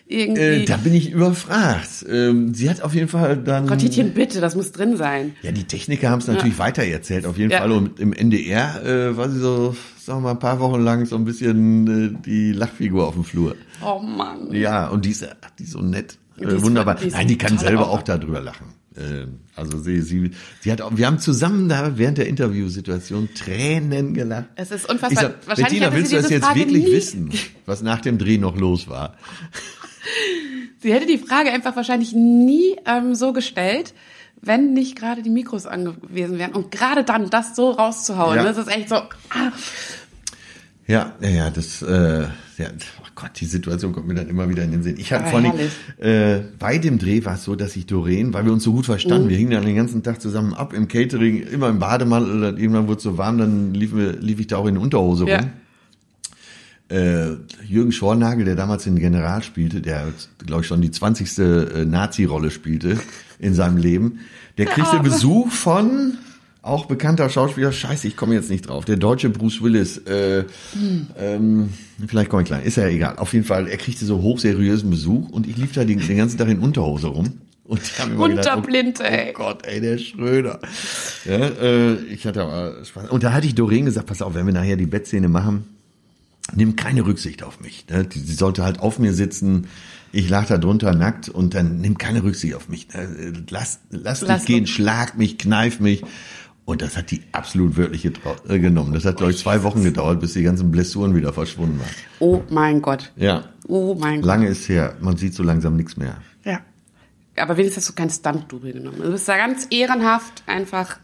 irgendwie. Äh, da bin ich überfragt. Ähm, sie hat auf jeden Fall dann. Tietjen, bitte, das muss drin sein. Ja, die Techniker haben es natürlich weitererzählt, auf jeden Ja. Fall. Und im NDR äh, war sie so, sagen wir mal, ein paar Wochen lang so ein bisschen äh, die Lachfigur auf dem Flur. Oh Mann. Ja, und die ist, ach, die ist so nett, äh, wunderbar. Nein, die kann selber auch darüber lachen. Äh, also sie, sie, sie hat wir haben zusammen da während der Interviewsituation Tränen gelacht. Es ist unfassbar. Sag, Wahrscheinlich Bettina, willst du das jetzt Frage wirklich nie- wissen, was nach dem Dreh noch los war? Sie hätte die Frage einfach wahrscheinlich nie ähm, so gestellt, wenn nicht gerade die Mikros angewiesen wären. Und gerade dann das so rauszuhauen, Ja. das ist echt so. Ah, Ja, ja, das, äh, ja, Gott, die Situation kommt mir dann immer wieder in den Sinn. Ich hatte Aber vor allem, herrlich. äh, bei dem Dreh war es so, dass ich Doreen, weil wir uns so gut verstanden, Mhm. wir hingen dann den ganzen Tag zusammen ab im Catering, immer im Bademantel, dann irgendwann wurde es so warm, dann lief, lief ich da auch in Unterhose Ja. rum. Äh, Jürgen Schornagel, der damals den General spielte, der, glaube ich, schon die 20. äh, Nazi-Rolle spielte in seinem Leben, der kriegte Arme. Besuch von auch bekannter Schauspieler, scheiße, ich komme jetzt nicht drauf, der deutsche Bruce Willis, äh, ähm, vielleicht komme ich klein, ist ja egal. Auf jeden Fall, er kriegte so hochseriösen Besuch und ich lief da den, den ganzen Tag in Unterhose rum. Und die haben immer gedacht, Unterblind, oh, ey. oh Gott, ey, der Schröder. Ja, äh, ich hatte aber Spaß. Und da hatte ich Doreen gesagt, pass auf, wenn wir nachher die Bettszene machen, nimm keine Rücksicht auf mich. Ne? Die, die sollte halt auf mir sitzen. Ich lag da drunter nackt und dann nimm keine Rücksicht auf mich. Ne? Lass, lass, Lass dich gehen, schlag mich, kneif mich. Und das hat die absolut getrau- äh, genommen. Das hat, glaube ich, zwei Wochen gedauert, bis die ganzen Blessuren wieder verschwunden waren. oh mein Gott. Ja, Oh mein Gott. lange ist her. Man sieht so langsam nichts mehr. Ja. Aber wenigstens hast du kein Stunt-Double genommen. Du bist da ganz ehrenhaft einfach.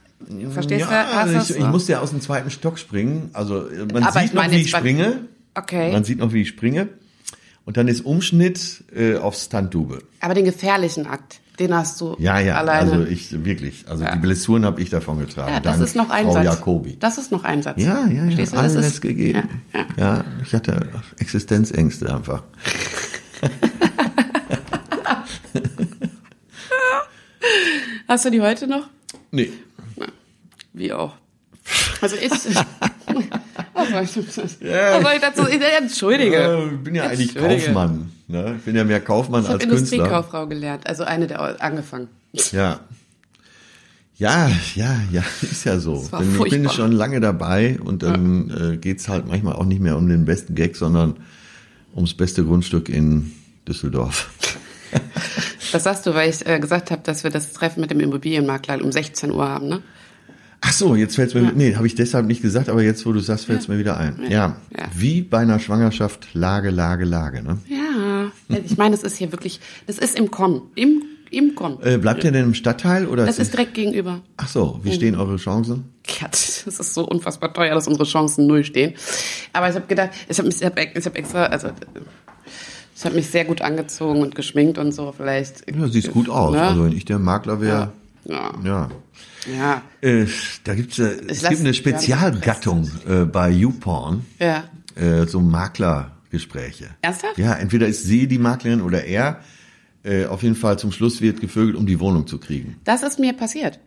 Verstehst du? Ja, Hast ich, das ich musste ja aus dem zweiten Stock springen. Also äh, man Aber sieht ich noch, meine wie ich springe. Okay. Man sieht noch, wie ich springe. Und dann ist Umschnitt äh, auf Stunt-Double. Aber den gefährlichen Akt, den hast du Ja, ja, alleine. also ich wirklich, also Ja. die Blessuren habe ich davon getragen. ja, das dank ist noch ein Frau Satz. Jacobi. Das ist noch ein Satz. Ja, ja, ja, du? Alles ist, gegeben. Ja, ja. Ja, ich hatte Existenzängste einfach. Hast du die heute noch? Nee. Wie auch. Also ich. ich, Ja. ich dazu? Ich, Entschuldige. Ich bin ja eigentlich. Kaufmann. Ne? Ich bin ja mehr Kaufmann Ich habe als Künstler. Industriekauffrau gelernt, also eine der angefangen. Ja. Ja, ja, ja, ist ja so. Denn ich bin schon lange dabei und dann äh, geht's halt manchmal auch nicht mehr um den besten Gag, sondern ums beste Grundstück in Düsseldorf. Das sagst du, weil ich äh, gesagt habe, dass wir das Treffen mit dem Immobilienmakler um 16 Uhr haben, ne? Ach so, jetzt fällt's mir, nee, habe ich deshalb nicht gesagt, aber jetzt, wo du sagst, fällt's mir wieder ein. Ja. Ja. wie bei einer Schwangerschaft, Lage, Lage, Lage. Ne? Ja. Ich meine, das ist hier wirklich, das ist im Kommen. Im, im Kommen. Äh, bleibt ihr denn im Stadtteil oder? Das ist direkt gegenüber. Ach so, wie stehen eure Chancen? Ja, das ist so unfassbar teuer, dass unsere Chancen null stehen. Aber ich habe gedacht, ich habe ich hab, ich hab extra, also ich habe mich sehr gut angezogen und geschminkt und so. Vielleicht. Ja, sieht gut aus. Ne? Also wenn ich der Makler wäre, Ja. ja. Ja. Äh, da gibt's äh, es gibt eine Spezialgattung äh, bei YouPorn. Ja. äh, so Makler Gespräche. Ernsthaft? Ja, entweder ist sie die Maklerin oder er. Äh, auf jeden Fall zum Schluss wird gevögelt, um die Wohnung zu kriegen. Das ist mir passiert.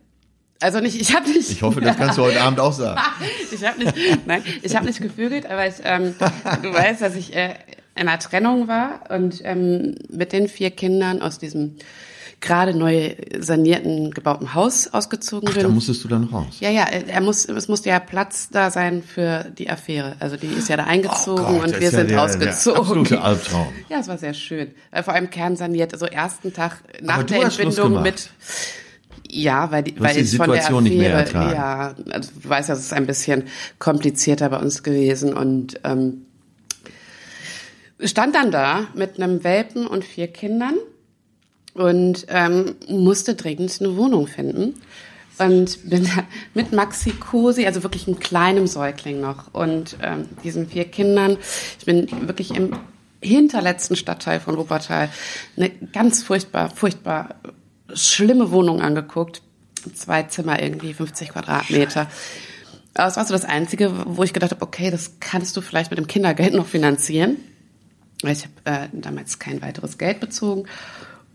Also nicht, ich habe nicht. Ich hoffe, das kannst du heute Abend auch sagen. ich habe nicht, nein, ich habe nicht gevögelt, aber ich, ähm, du weißt, dass ich äh, in einer Trennung war und ähm, mit den vier Kindern aus diesem gerade neu sanierten, gebauten Haus ausgezogen Ach, bin. da musstest du dann raus. Ja, ja, er muss, es musste ja Platz da sein für die Affäre. Also die ist ja da eingezogen Oh Gott, und wir ist ja sind der- ausgezogen. Der absolute Albtraum. Ja, es war sehr schön. Vor allem kernsaniert, also ersten Tag nach der Entbindung mit. Ja, weil, die, weil die es von der Situation nicht mehr Affäre, ertragen. ja, also du weißt, das ist ein bisschen komplizierter bei uns gewesen und ähm, stand dann da mit einem Welpen und vier Kindern und ähm, musste dringend eine Wohnung finden. Und bin mit Maxi Cosi, also wirklich einem kleinen Säugling noch, und ähm, diesen vier Kindern. Ich bin wirklich im hinterletzten Stadtteil von Wuppertal eine ganz furchtbar, furchtbar schlimme Wohnung angeguckt. Zwei Zimmer irgendwie, 50 Quadratmeter. Aber das war so das Einzige, wo ich gedacht habe, okay, das kannst du vielleicht mit dem Kindergeld noch finanzieren. Ich habe äh, damals kein weiteres Geld bezogen.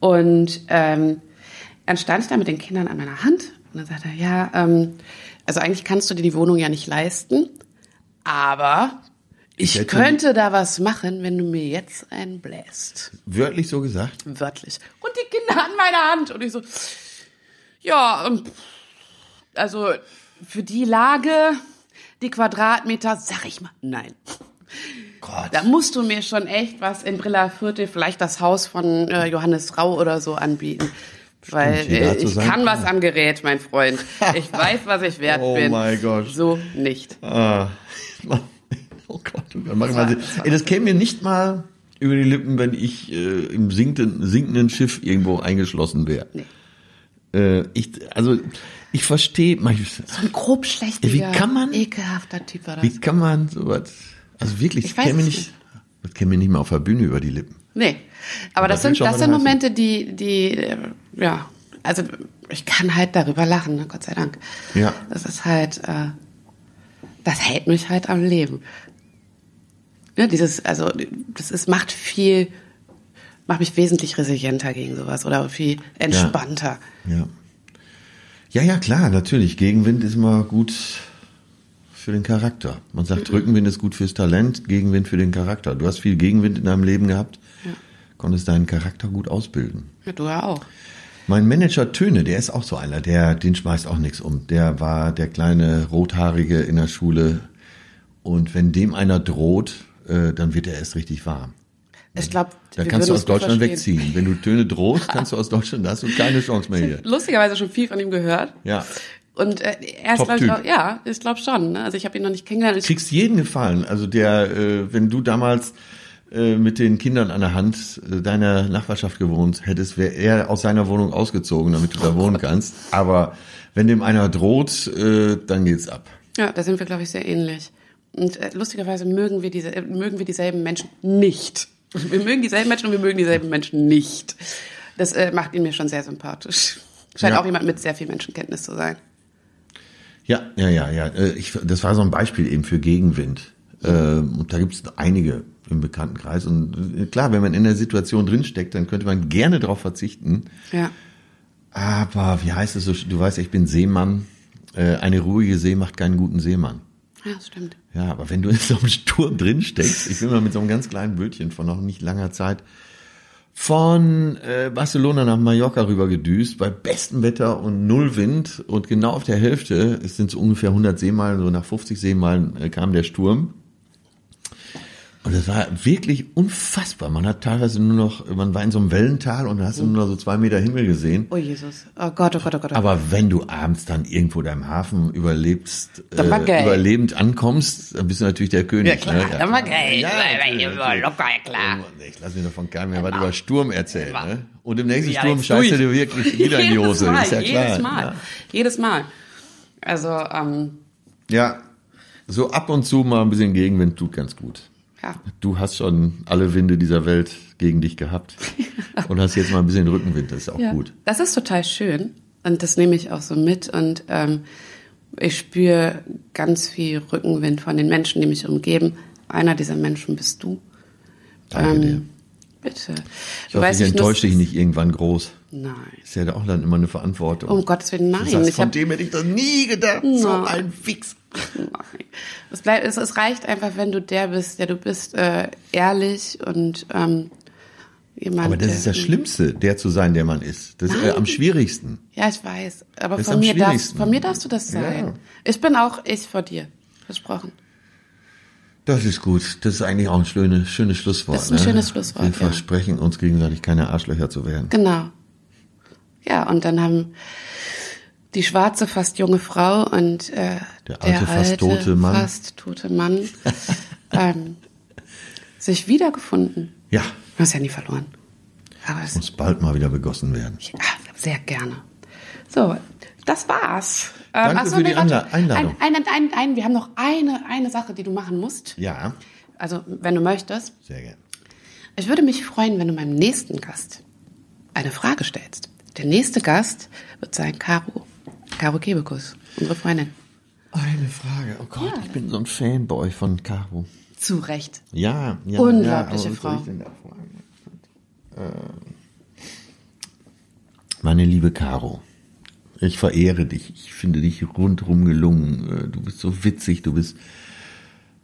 Und ähm, dann stand ich da mit den Kindern an meiner Hand und dann sagte er, ja, ähm, also eigentlich kannst du dir die Wohnung ja nicht leisten, aber ich, hätte- könnte da was machen, wenn du mir jetzt einen bläst. Wörtlich so gesagt. Wörtlich. Und die Kinder an meiner Hand. Und ich so, ja, ähm, also für die Lage, die Quadratmeter, sag ich mal, nein. Gott. Da musst du mir schon echt was in Brilla Viertel, vielleicht das Haus von äh, Johannes Rau oder so anbieten. Weil äh, so ich kann was am Gerät, mein Freund. Ich weiß, was ich wert Oh bin. mein Gott. So nicht. Ah, oh Gott, oh Gott. Mach mal, ey, das käme mir nicht mal über die Lippen, wenn ich äh, im sinkenden, sinkenden Schiff irgendwo eingeschlossen wäre. Nee. Äh, ich, also ich verstehe, manchmal- Ein grob wie kann man- ekelhafter Typ war das. wie kann man sowas, also wirklich, Ich das käme nicht, das käme mir nicht mal auf der Bühne über die Lippen. Nee. Aber das will sind, das sind. Momente, die, die, äh, ja, also ich kann halt darüber lachen, ne, Gott sei Dank. Ja. Das ist halt, äh, das hält mich halt am Leben. Ne, dieses, also das ist, macht viel, macht mich wesentlich resilienter gegen sowas oder viel entspannter. Ja. Ja, ja, klar, natürlich. Gegenwind ist immer gut für den Charakter. Man sagt, Mhm. Rückenwind ist gut fürs Talent, Gegenwind für den Charakter. Du hast viel Gegenwind in deinem Leben gehabt, konntest deinen Charakter gut ausbilden. Ja, du ja auch. Mein Manager Töne, der ist auch so einer, der, den schmeißt auch nichts um. Der war der kleine Rothaarige in der Schule. Und wenn dem einer droht, äh, dann wird er erst richtig warm. Ich glaube, Dann kannst du aus Deutschland wegziehen. Wenn du Töne drohst, kannst du aus Deutschland, da hast du keine Chance mehr hier. Lustigerweise schon viel von ihm gehört. Ja. Und äh, er ist, glaube ich, auch, ja, ich glaube schon. Ne? Also ich habe ihn noch nicht kennengelernt. Ich, kriegst jeden gefallen. Also der, äh, wenn du damals äh, mit den Kindern an der Hand äh, deiner Nachbarschaft gewohnt hättest, wäre er aus seiner Wohnung ausgezogen, damit du da wohnen kannst. Aber wenn dem einer droht, äh, dann geht's ab. Ja, da sind wir, glaube ich, sehr ähnlich. Und äh, lustigerweise mögen wir diese, äh, mögen wir dieselben Menschen nicht. Wir mögen dieselben Menschen und wir mögen dieselben Menschen nicht. Das äh, macht ihn mir schon sehr sympathisch. Scheint Ja. auch jemand mit sehr viel Menschenkenntnis zu sein. Ja, ja, ja, ja. Äh, Ich, das war so ein Beispiel eben für Gegenwind. Ähm, Und da gibt es einige im Bekanntenkreis. Und äh, klar, wenn man in der Situation drinsteckt, dann könnte man gerne darauf verzichten. Ja. Aber wie heißt es so? Du weißt, ich bin Seemann. Äh, Eine ruhige See macht keinen guten Seemann. Ja, das stimmt. Ja, aber wenn du in so einem Sturm drin steckst, ich bin mal mit so einem ganz kleinen Bötchen von noch nicht langer Zeit von äh, Barcelona nach Mallorca rüber gedüst, bei bestem Wetter und null Wind und genau auf der Hälfte, es sind so ungefähr 100 Seemeilen, so nach 50 Seemeilen äh, kam der Sturm. Und es war wirklich unfassbar. Man hat teilweise nur noch, man war in so einem Wellental und da hast du nur noch so zwei Meter Himmel gesehen. Oh Jesus. Oh Gott, oh Gott, oh Gott. Oh Gott. Aber wenn du abends dann irgendwo da im Hafen überlebst, äh, überlebend ankommst, dann bist du natürlich der König. Ja, klar, ne? dann war geil. Ja, locker, ja, klar. Ich lass mir davon keinem mehr was über Sturm erzählen. Ne? Und im nächsten Ja, Sturm jetzt scheißt du wirklich wieder in die Hose. Mal, ist ja klar. Jedes Mal. Ja. Jedes Mal. Also, ähm, ja, so ab und zu mal ein bisschen Gegenwind tut ganz gut. Ja. Du hast schon alle Winde dieser Welt gegen dich gehabt und hast jetzt mal ein bisschen Rückenwind. Das ist auch Ja. gut. Das ist total schön und das nehme ich auch so mit und ähm, ich spüre ganz viel Rückenwind von den Menschen, die mich umgeben. Einer dieser Menschen bist du. Danke dir. Bitte. Ich hoffe, ich enttäusche dich nicht irgendwann groß. Nein. Ist ja auch dann immer eine Verantwortung. Um Gottes Willen, nein. Du sagst, Ich von hab- dem hätte ich das nie gedacht. So Nein. ein Fix. Nein. Es, bleibt, es, es reicht einfach, wenn du der bist, der du bist, äh, ehrlich und ähm, jemand. Aber das der- ist das Schlimmste, der zu sein, der man ist. Das ist äh, am schwierigsten. Ja, ich weiß. Aber Das von mir, darfst, von mir darfst du das sein. Ja. Ich bin auch ich vor dir. Versprochen. Das ist gut. Das ist eigentlich auch ein schönes, schönes Schlusswort. Das ist ein ne? schönes Schlusswort, Wir ja. versprechen uns gegenseitig keine Arschlöcher zu werden. Genau. Ja, und dann haben die schwarze, fast junge Frau und äh, Der alte, fast alte, tote Mann. fast tote Mann ähm, sich wiedergefunden. Ja, Du hast ja nie verloren. Aber es, muss bald mal wieder begossen werden. ja, sehr gerne. So, das war's. Danke ach so, für die warte. Einladung. Ein, ein, ein, ein, wir haben noch eine, eine Sache, die du machen musst. Ja, Also, wenn du möchtest. sehr gerne. Ich würde mich freuen, wenn du meinem nächsten Gast eine Frage stellst. Der nächste Gast wird sein Caro. Caro Kebekus, unsere Freundin. Eine Frage. Oh Gott, Ja. ich bin so ein Fanboy von Caro. Zu Recht. Ja, ja. Unglaubliche ja, soll Frau. Ähm, Meine liebe Caro, ich verehre dich. Ich finde dich rundrum gelungen. Äh, Du bist so witzig, du bist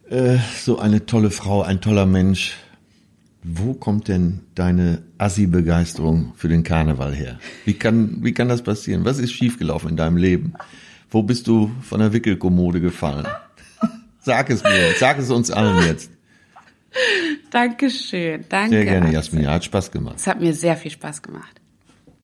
äh, so eine tolle Frau, ein toller Mensch. Wo kommt denn deine Assi-Begeisterung für den Karneval her? Wie kann, wie kann das passieren? Was ist schiefgelaufen in deinem Leben? Wo bist du von der Wickelkommode gefallen? Sag es mir, sag es uns allen jetzt. Dankeschön. Danke. Sehr gerne. Jasmin. Ja, hat Spaß gemacht. Es hat mir sehr viel Spaß gemacht.